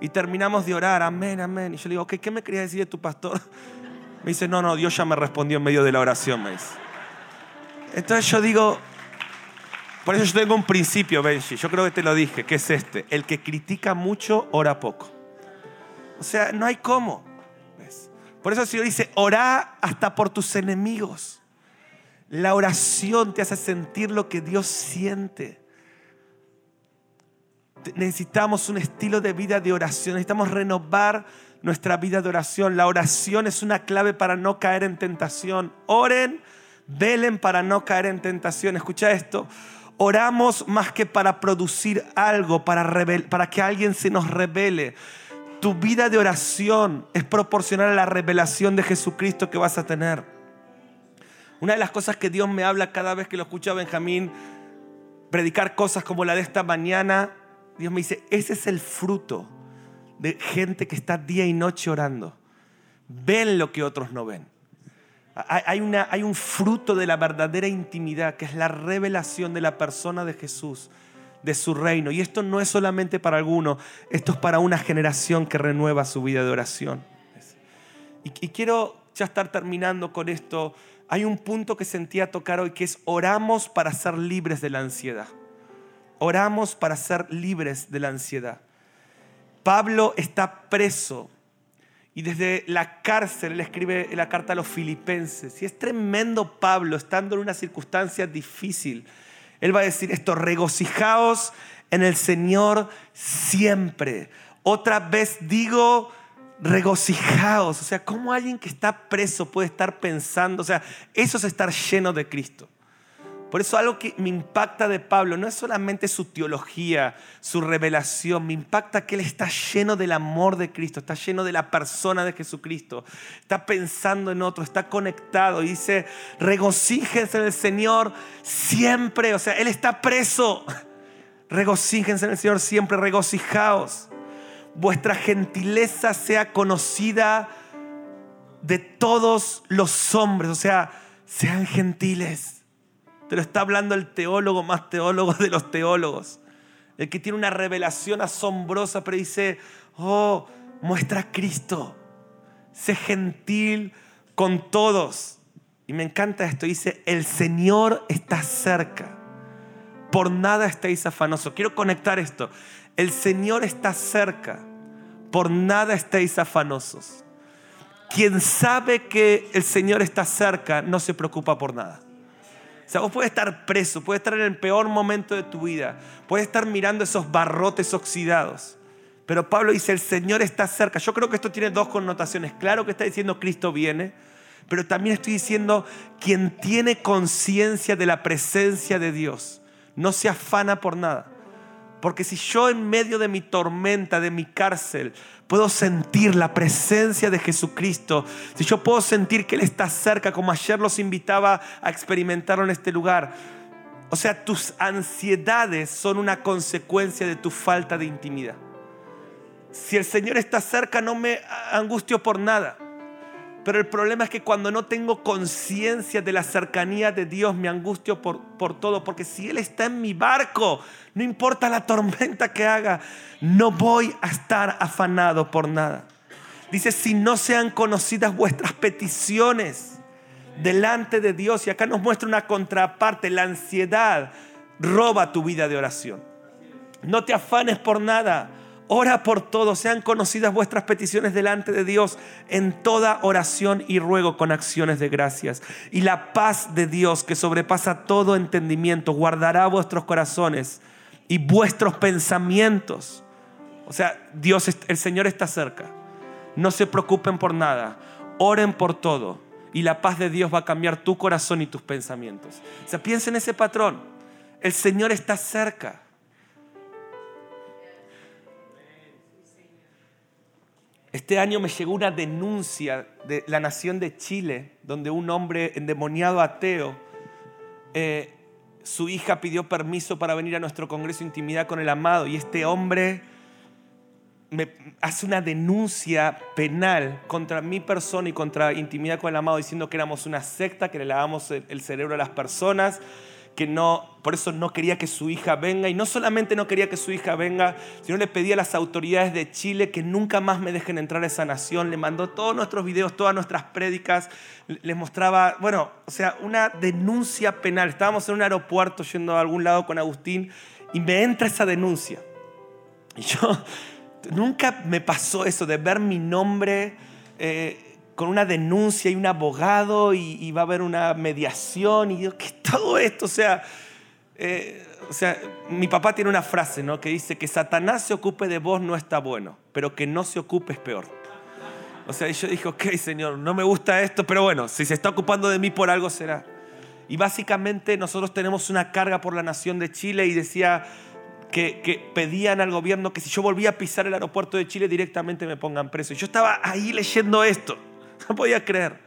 Y terminamos de orar, amén, amén. Y yo le digo, ¿qué me quería decir de tu pastor? (laughs) Me dice, no, no, Dios ya me respondió en medio de la oración, me. Entonces yo digo, por eso yo tengo un principio, Benji, yo creo que te lo dije, que es este, el que critica mucho, ora poco. O sea, no hay cómo. Por eso el Señor dice, ora hasta por tus enemigos. La oración te hace sentir lo que Dios siente. Necesitamos un estilo de vida de oración, necesitamos renovar nuestra vida de oración. La oración es una clave para no caer en tentación. Oren, velen para no caer en tentación. Escucha esto. Oramos más que para producir algo, para, para que alguien se nos revele. Tu vida de oración es proporcional a la revelación de Jesucristo que vas a tener. Una de las cosas que Dios me habla cada vez que lo escucho a Benjamín predicar cosas como la de esta mañana, Dios me dice, ese es el fruto de gente que está día y noche orando. Ven lo que otros no ven. Hay, hay un fruto de la verdadera intimidad, que es la revelación de la persona de Jesús de su reino. Y esto no es solamente para algunos, esto es para una generación que renueva su vida de oración. Y, y quiero ya estar terminando con esto. Hay un punto que sentía tocar hoy que es oramos para ser libres de la ansiedad. Oramos para ser libres de la ansiedad. Pablo está preso y desde la cárcel le escribe la carta a los filipenses. Y es tremendo Pablo estando en una circunstancia difícil él va a decir esto, regocijaos en el Señor siempre. Otra vez digo, regocijaos. O sea, ¿cómo alguien que está preso puede estar pensando? O sea, eso es estar lleno de Cristo. Por eso algo que me impacta de Pablo no es solamente su teología, su revelación, me impacta que él está lleno del amor de Cristo, está lleno de la persona de Jesucristo, está pensando en otro, está conectado y dice, regocíjense en el Señor siempre, o sea, él está preso, (laughs) regocíjense en el Señor siempre, regocijaos, vuestra gentileza sea conocida de todos los hombres, o sea, sean gentiles te lo está hablando el teólogo más teólogo de los teólogos. El que tiene una revelación asombrosa, pero dice, oh, muestra a Cristo. Sé gentil con todos. Y me encanta esto. Dice, el Señor está cerca. Por nada estéis afanosos. Quiero conectar esto. El Señor está cerca. Por nada estéis afanosos. Quien sabe que el Señor está cerca no se preocupa por nada. O sea, vos puedes estar preso, puedes estar en el peor momento de tu vida, puedes estar mirando esos barrotes oxidados. Pero Pablo dice, el Señor está cerca. Yo creo que esto tiene dos connotaciones. Claro que está diciendo Cristo viene, pero también estoy diciendo quien tiene conciencia de la presencia de Dios, no se afana por nada. Porque si yo en medio de mi tormenta, de mi cárcel, puedo sentir la presencia de Jesucristo, si yo puedo sentir que Él está cerca, como ayer los invitaba a experimentarlo en este lugar, o sea, tus ansiedades son una consecuencia de tu falta de intimidad. Si el Señor está cerca, no me angustio por nada. Pero el problema es que cuando no tengo conciencia de la cercanía de Dios, me angustio por, por todo. Porque si Él está en mi barco, no importa la tormenta que haga, no voy a estar afanado por nada. Dice, si no sean conocidas vuestras peticiones delante de Dios, y acá nos muestra una contraparte, la ansiedad roba tu vida de oración. No te afanes por nada. Ora por todo, sean conocidas vuestras peticiones delante de Dios en toda oración y ruego con acciones de gracias. Y la paz de Dios que sobrepasa todo entendimiento guardará vuestros corazones y vuestros pensamientos. O sea, Dios, el Señor está cerca. No se preocupen por nada. Oren por todo. Y la paz de Dios va a cambiar tu corazón y tus pensamientos. O sea, piensa en ese patrón. El Señor está cerca. Este año me llegó una denuncia de la nación de Chile, donde un hombre endemoniado ateo, eh, su hija pidió permiso para venir a nuestro Congreso Intimidad con el Amado y este hombre me hace una denuncia penal contra mi persona y contra Intimidad con el Amado diciendo que éramos una secta, que le lavamos el cerebro a las personas, que no, por eso no quería que su hija venga. Y no solamente no quería que su hija venga, sino le pedía a las autoridades de Chile que nunca más me dejen entrar a esa nación. Le mandó todos nuestros videos, todas nuestras prédicas. Les mostraba, bueno, o sea, una denuncia penal. Estábamos en un aeropuerto yendo a algún lado con Agustín y me entra esa denuncia. Y yo, nunca me pasó eso de ver mi nombre. Eh, con una denuncia y un abogado y, va a haber una mediación y digo, ¿qué todo esto? O sea, eh, o sea, mi papá tiene una frase ¿no? que dice que Satanás se ocupe de vos no está bueno, pero que no se ocupe es peor. O sea, yo dije, ok, Señor, no me gusta esto, pero bueno, si se está ocupando de mí por algo será. Y básicamente nosotros tenemos una carga por la nación de Chile y decía que, que, pedían al gobierno que si yo volvía a pisar el aeropuerto de Chile directamente me pongan preso. Y yo estaba ahí leyendo esto. (laughs) No podía creer.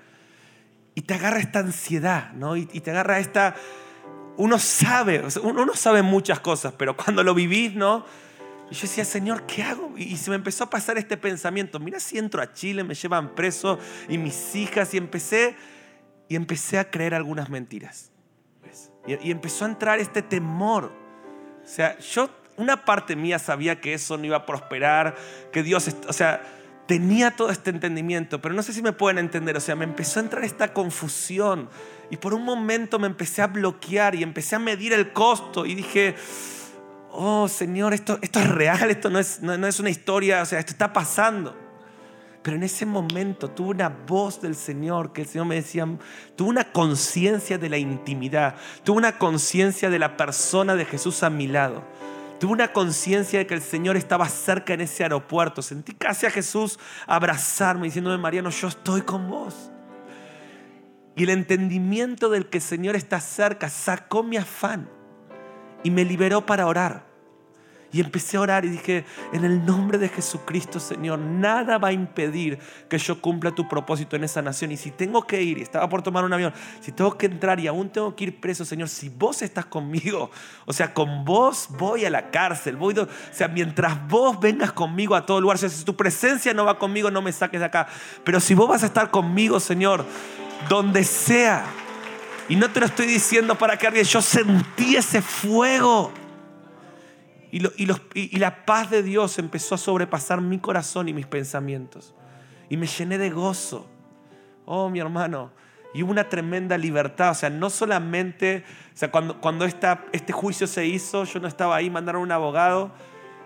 Y te agarra esta ansiedad, ¿no? Y, te agarra esta... Uno sabe, uno no sabe muchas cosas, pero cuando lo vivís, ¿no? Y yo decía, Señor, ¿qué hago? Y se me empezó a pasar este pensamiento, mira si entro a Chile, me llevan preso y mis hijas, y empecé, y empecé a creer algunas mentiras. Y, y empezó a entrar este temor. O sea, yo, una parte mía sabía que eso no iba a prosperar, que Dios, o sea, tenía todo este entendimiento, pero no sé si me pueden entender, o sea, me empezó a entrar esta confusión y por un momento me empecé a bloquear y empecé a medir el costo y dije, oh Señor, esto, es real, esto no es, no, es una historia, o sea, esto está pasando. Pero en ese momento tuve una voz del Señor que el Señor me decía, tuve una conciencia de la intimidad, tuve una conciencia de la persona de Jesús a mi lado. Tuve una conciencia de que el Señor estaba cerca en ese aeropuerto. Sentí casi a Jesús abrazarme diciéndome, Mariano, yo estoy con vos. Y el entendimiento del que el Señor está cerca sacó mi afán y me liberó para orar. Y empecé a orar y dije, en el nombre de Jesucristo, Señor, nada va a impedir que yo cumpla tu propósito en esa nación. Y si tengo que ir, y estaba por tomar un avión, si tengo que entrar y aún tengo que ir preso, Señor, si vos estás conmigo, o sea, con vos voy a la cárcel, voy, o sea, mientras vos vengas conmigo a todo lugar, o sea, si tu presencia no va conmigo, no me saques de acá. Pero si vos vas a estar conmigo, Señor, donde sea, y no te lo estoy diciendo para que alguien, yo sentí ese fuego y, la paz de Dios empezó a sobrepasar mi corazón y mis pensamientos. Y me llené de gozo. Oh, mi hermano. Y hubo una tremenda libertad. O sea, no solamente, o sea, cuando, cuando este juicio se hizo, yo no estaba ahí, mandaron un abogado.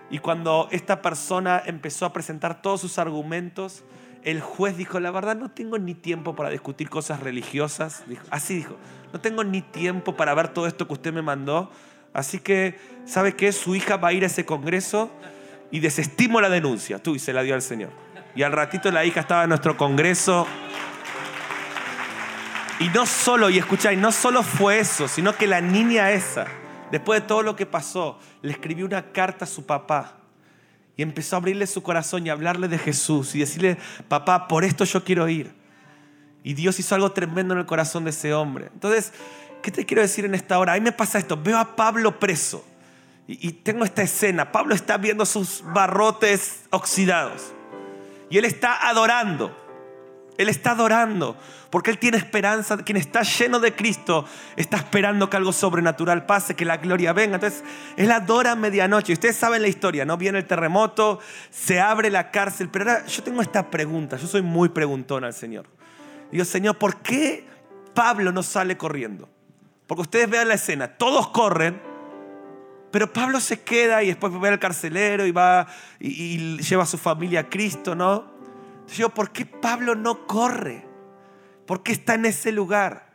Y cuando esta persona empezó a presentar todos sus argumentos, el juez dijo, la verdad no tengo ni tiempo para discutir cosas religiosas. así dijo, no tengo ni tiempo para ver todo esto que usted me mandó. Así que, ¿sabe qué? Su hija va a ir a ese congreso y desestimo la denuncia. Tú y se la dio al Señor. Y al ratito la hija estaba en nuestro congreso. Y no solo, y escucháis, no solo fue eso, sino que la niña esa, después de todo lo que pasó, le escribió una carta a su papá. Y empezó a abrirle su corazón y hablarle de Jesús y decirle, papá, por esto yo quiero ir. Y Dios hizo algo tremendo en el corazón de ese hombre. Entonces, ¿Qué te quiero decir en esta hora? A mí me pasa esto, veo a Pablo preso y, tengo esta escena. Pablo está viendo sus barrotes oxidados y él está adorando. Él está adorando porque Él tiene esperanza. Quien está lleno de Cristo está esperando que algo sobrenatural pase, que la gloria venga. Entonces, Él adora a medianoche. Ustedes saben la historia, ¿no? Viene el terremoto, se abre la cárcel. Pero ahora yo tengo esta pregunta. Yo soy muy preguntón al Señor. Digo, Señor, ¿por qué Pablo no sale corriendo? Porque ustedes vean la escena. Todos corren, pero Pablo se queda y después ve al carcelero y va y, lleva a su familia a Cristo, ¿no? yo, ¿por qué Pablo no corre? ¿Por qué está en ese lugar?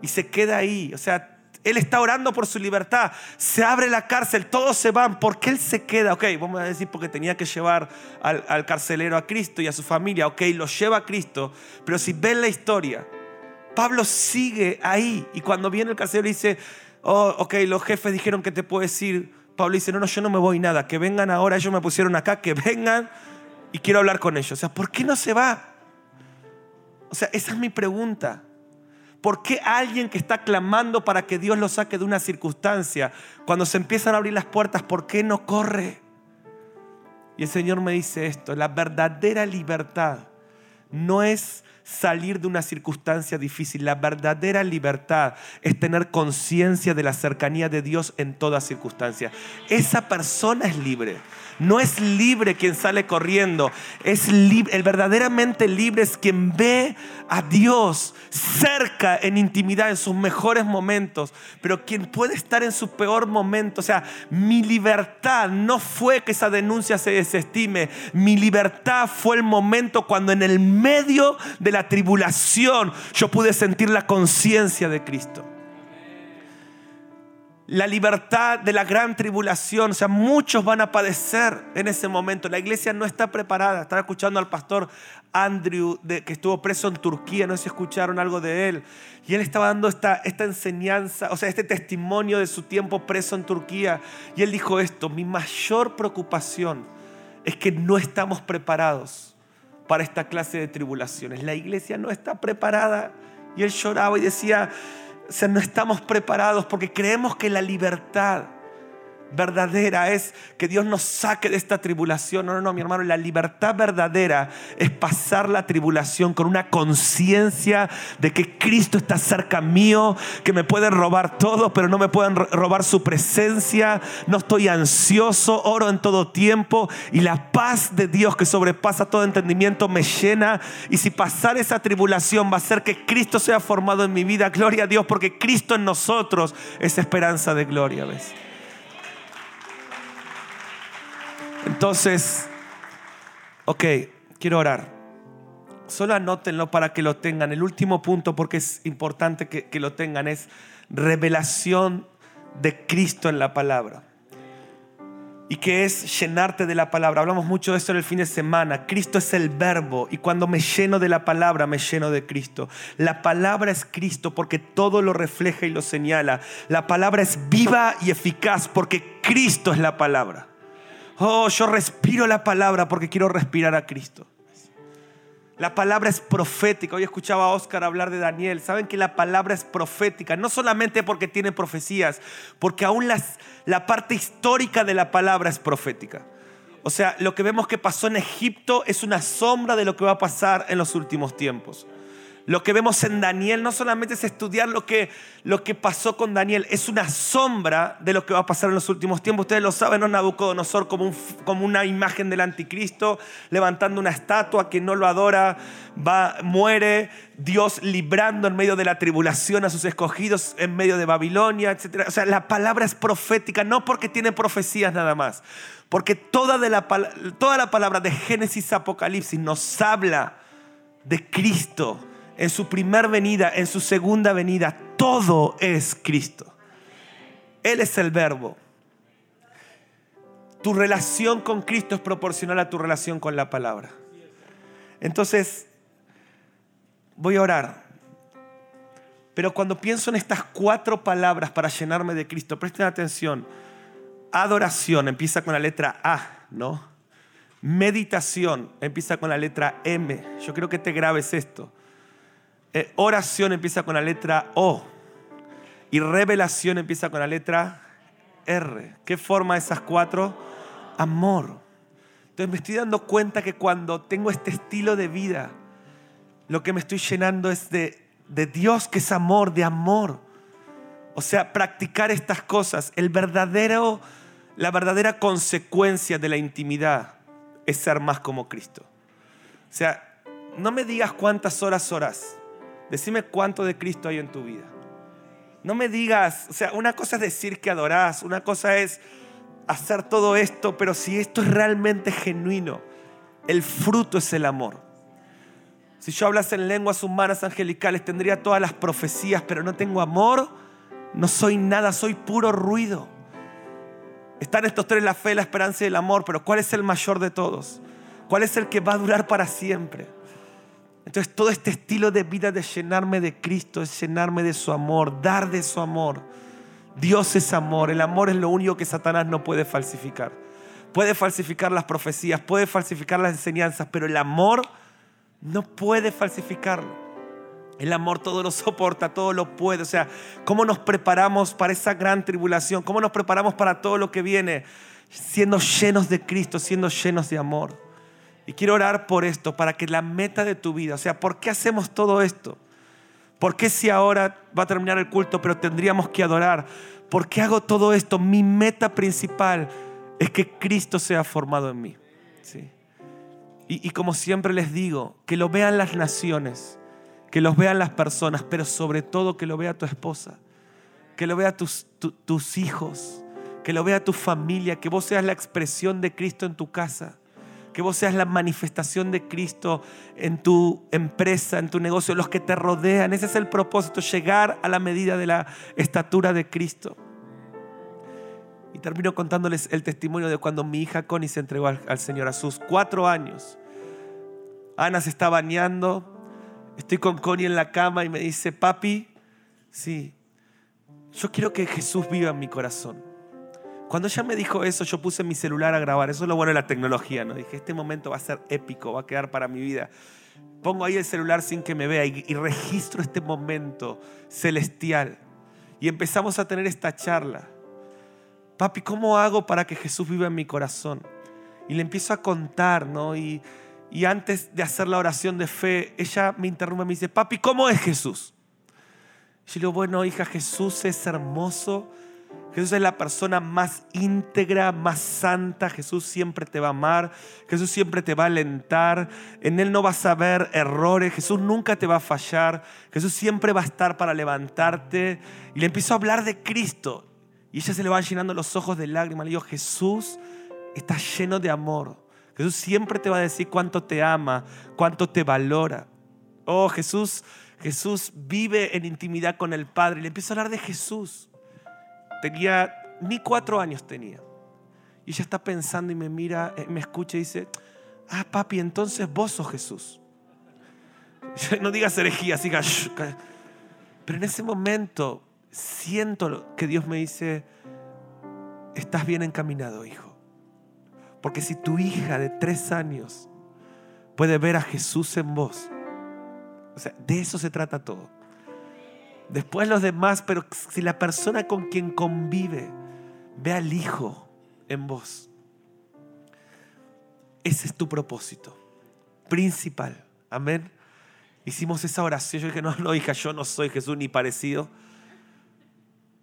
Y se queda ahí. O sea, él está orando por su libertad. Se abre la cárcel, todos se van. ¿Por qué él se queda? Ok, vamos a decir porque tenía que llevar al, al carcelero a Cristo y a su familia. Ok, lo lleva a Cristo. Pero si ven la historia, Pablo sigue ahí. Y cuando viene el carcelero dice, oh, ok, los jefes dijeron que te puedes ir. Pablo dice, no, no, yo no me voy nada. Que vengan ahora, ellos me pusieron acá, que vengan y quiero hablar con ellos. O sea, ¿por qué no se va? O sea, esa es mi pregunta. ¿Por qué alguien que está clamando para que Dios lo saque de una circunstancia, cuando se empiezan a abrir las puertas, ¿por qué no corre? Y el Señor me dice esto, la verdadera libertad no es salir de una circunstancia difícil. La verdadera libertad es tener conciencia de la cercanía de Dios en toda circunstancia. Esa persona es libre. No es libre quien sale corriendo, es el verdaderamente libre es quien ve a Dios cerca en intimidad en sus mejores momentos, pero quien puede estar en su peor momento, o sea, mi libertad no fue que esa denuncia se desestime, mi libertad fue el momento cuando en el medio de la tribulación yo pude sentir la conciencia de Cristo la libertad de la gran tribulación. O sea, muchos van a padecer en ese momento. La iglesia no está preparada. Estaba escuchando al pastor Andrew, que estuvo preso en Turquía, no sé si escucharon algo de él. Y él estaba dando esta, esta enseñanza, o sea, este testimonio de su tiempo preso en Turquía. Y él dijo esto, mi mayor preocupación es que no estamos preparados para esta clase de tribulaciones. La iglesia no está preparada. Y él lloraba y decía, no estamos preparados porque creemos que la libertad verdadera es que Dios nos saque de esta tribulación. No, no, no, mi hermano, la libertad verdadera es pasar la tribulación con una conciencia de que Cristo está cerca mío, que me pueden robar todo, pero no me pueden robar su presencia. No estoy ansioso, oro en todo tiempo y la paz de Dios que sobrepasa todo entendimiento me llena. Y si pasar esa tribulación va a hacer que Cristo sea formado en mi vida, gloria a Dios, porque Cristo en nosotros es esperanza de gloria, ¿ves? Entonces, ok, quiero orar. Solo anótenlo para que lo tengan. El último punto, porque es importante que, lo tengan, es revelación de Cristo en la palabra. Y que es llenarte de la palabra. Hablamos mucho de esto en el fin de semana. Cristo es el verbo y cuando me lleno de la palabra, me lleno de Cristo. La palabra es Cristo porque todo lo refleja y lo señala. La palabra es viva y eficaz porque Cristo es la palabra. Oh, yo respiro la palabra porque quiero respirar a Cristo. La palabra es profética. Hoy escuchaba a Oscar hablar de Daniel. Saben que la palabra es profética, no solamente porque tiene profecías, porque aún las, la parte histórica de la palabra es profética. O sea, lo que vemos que pasó en Egipto es una sombra de lo que va a pasar en los últimos tiempos. Lo que vemos en Daniel no solamente es estudiar lo que, lo que pasó con Daniel, es una sombra de lo que va a pasar en los últimos tiempos. Ustedes lo saben, ¿no? Nabucodonosor como, un, como una imagen del anticristo, levantando una estatua, que no lo adora, va, muere, Dios librando en medio de la tribulación a sus escogidos en medio de Babilonia, etc. O sea, la palabra es profética, no porque tiene profecías nada más, porque toda, de la, toda la palabra de Génesis Apocalipsis nos habla de Cristo en su primer venida, en su segunda venida, todo es Cristo. Él es el verbo. Tu relación con Cristo es proporcional a tu relación con la palabra. Entonces, voy a orar. Pero cuando pienso en estas cuatro palabras para llenarme de Cristo, presten atención. Adoración empieza con la letra A, ¿no? Meditación empieza con la letra M. Yo creo que te grabes esto. Eh, oración empieza con la letra O y revelación empieza con la letra R. ¿Qué forma esas cuatro? Amor. Entonces me estoy dando cuenta que cuando tengo este estilo de vida, lo que me estoy llenando es de, de Dios que es amor, de amor. O sea, practicar estas cosas, el verdadero, la verdadera consecuencia de la intimidad es ser más como Cristo. O sea, no me digas cuántas horas oras, decime cuánto de Cristo hay en tu vida. No me digas, o sea, una cosa es decir que adorás, una cosa es hacer todo esto, pero si esto es realmente genuino, el fruto es el amor. Si yo hablas en lenguas humanas angelicales, tendría todas las profecías, pero no tengo amor, no soy nada, soy puro ruido. Están estos tres, la fe, la esperanza y el amor, pero ¿cuál es el mayor de todos? ¿Cuál es el que va a durar para siempre? Entonces todo este estilo de vida de llenarme de Cristo es llenarme de su amor, dar de su amor. Dios es amor, el amor es lo único que Satanás no puede falsificar. Puede falsificar las profecías, puede falsificar las enseñanzas, pero el amor no puede falsificarlo. El amor todo lo soporta, todo lo puede. O sea, ¿cómo nos preparamos para esa gran tribulación? ¿Cómo nos preparamos para todo lo que viene? Siendo llenos de Cristo, siendo llenos de amor. Y quiero orar por esto, para que la meta de tu vida, o sea, ¿por qué hacemos todo esto? ¿Por qué si ahora va a terminar el culto, pero tendríamos que adorar? ¿Por qué hago todo esto? Mi meta principal es que Cristo sea formado en mí. y como siempre les digo, que lo vean las naciones que los vean las personas, pero sobre todo que lo vea tu esposa, que lo vea tus, tus hijos, que lo vea tu familia, que vos seas la expresión de Cristo en tu casa, que vos seas la manifestación de Cristo en tu empresa, en tu negocio, los que te rodean. Ese es el propósito, llegar a la medida de la estatura de Cristo. Y termino contándoles el testimonio de cuando mi hija Connie se entregó al, Señor a sus cuatro años. Ana se está bañando, Estoy con Connie en la cama y me dice, papi, sí, yo quiero que Jesús viva en mi corazón. Cuando ella me dijo eso, yo puse mi celular a grabar. Eso es lo bueno de la tecnología, ¿no? Dije, este momento va a ser épico, va a quedar para mi vida. Pongo ahí el celular sin que me vea y, registro este momento celestial. Y empezamos a tener esta charla. Papi, ¿cómo hago para que Jesús viva en mi corazón? Y le empiezo a contar, ¿no? Y y antes de hacer la oración de fe, ella me interrumpe y me dice, papi, ¿cómo es Jesús? yo le digo, bueno, hija, Jesús es hermoso. Jesús es la persona más íntegra, más santa. Jesús siempre te va a amar. Jesús siempre te va a alentar. En Él no vas a ver errores. Jesús nunca te va a fallar. Jesús siempre va a estar para levantarte. Y le empiezo a hablar de Cristo. Y ella se le van llenando los ojos de lágrimas. Le digo, Jesús está lleno de amor. Jesús siempre te va a decir cuánto te ama, cuánto te valora. Oh, Jesús, Jesús vive en intimidad con el Padre. Le empiezo a hablar de Jesús. Tenía, ni cuatro años tenía. Y ella está pensando y me mira, eh, me escucha y dice, ah, papi, entonces vos sos Jesús. (laughs) No digas herejía, siga. Pero en ese momento siento que Dios me dice, estás bien encaminado, hijo. Porque si tu hija de tres años puede ver a Jesús en vos, o sea, de eso se trata todo. Después los demás, pero si la persona con quien convive ve al Hijo en vos, ese es tu propósito principal. Amén. Hicimos esa oración. Yo dije, no, no, hija, yo no soy Jesús ni parecido.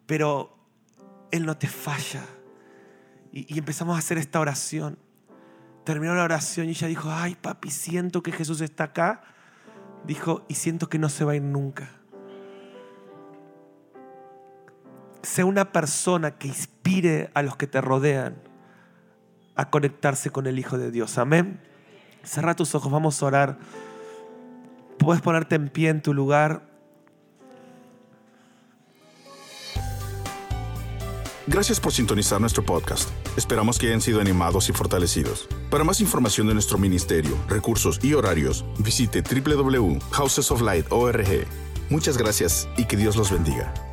Pero Él no te falla. Y, empezamos a hacer esta oración. Terminó la oración y ella dijo, ay papi, siento que Jesús está acá. Dijo, y siento que no se va a ir nunca. Sea una persona que inspire a los que te rodean a conectarse con el Hijo de Dios. Amén. Cerra tus ojos, vamos a orar. Puedes ponerte en pie en tu lugar. Gracias por sintonizar nuestro podcast. Esperamos que hayan sido animados y fortalecidos. Para más información de nuestro ministerio, recursos y horarios, visite www.housesoflight.org. Muchas gracias y que Dios los bendiga.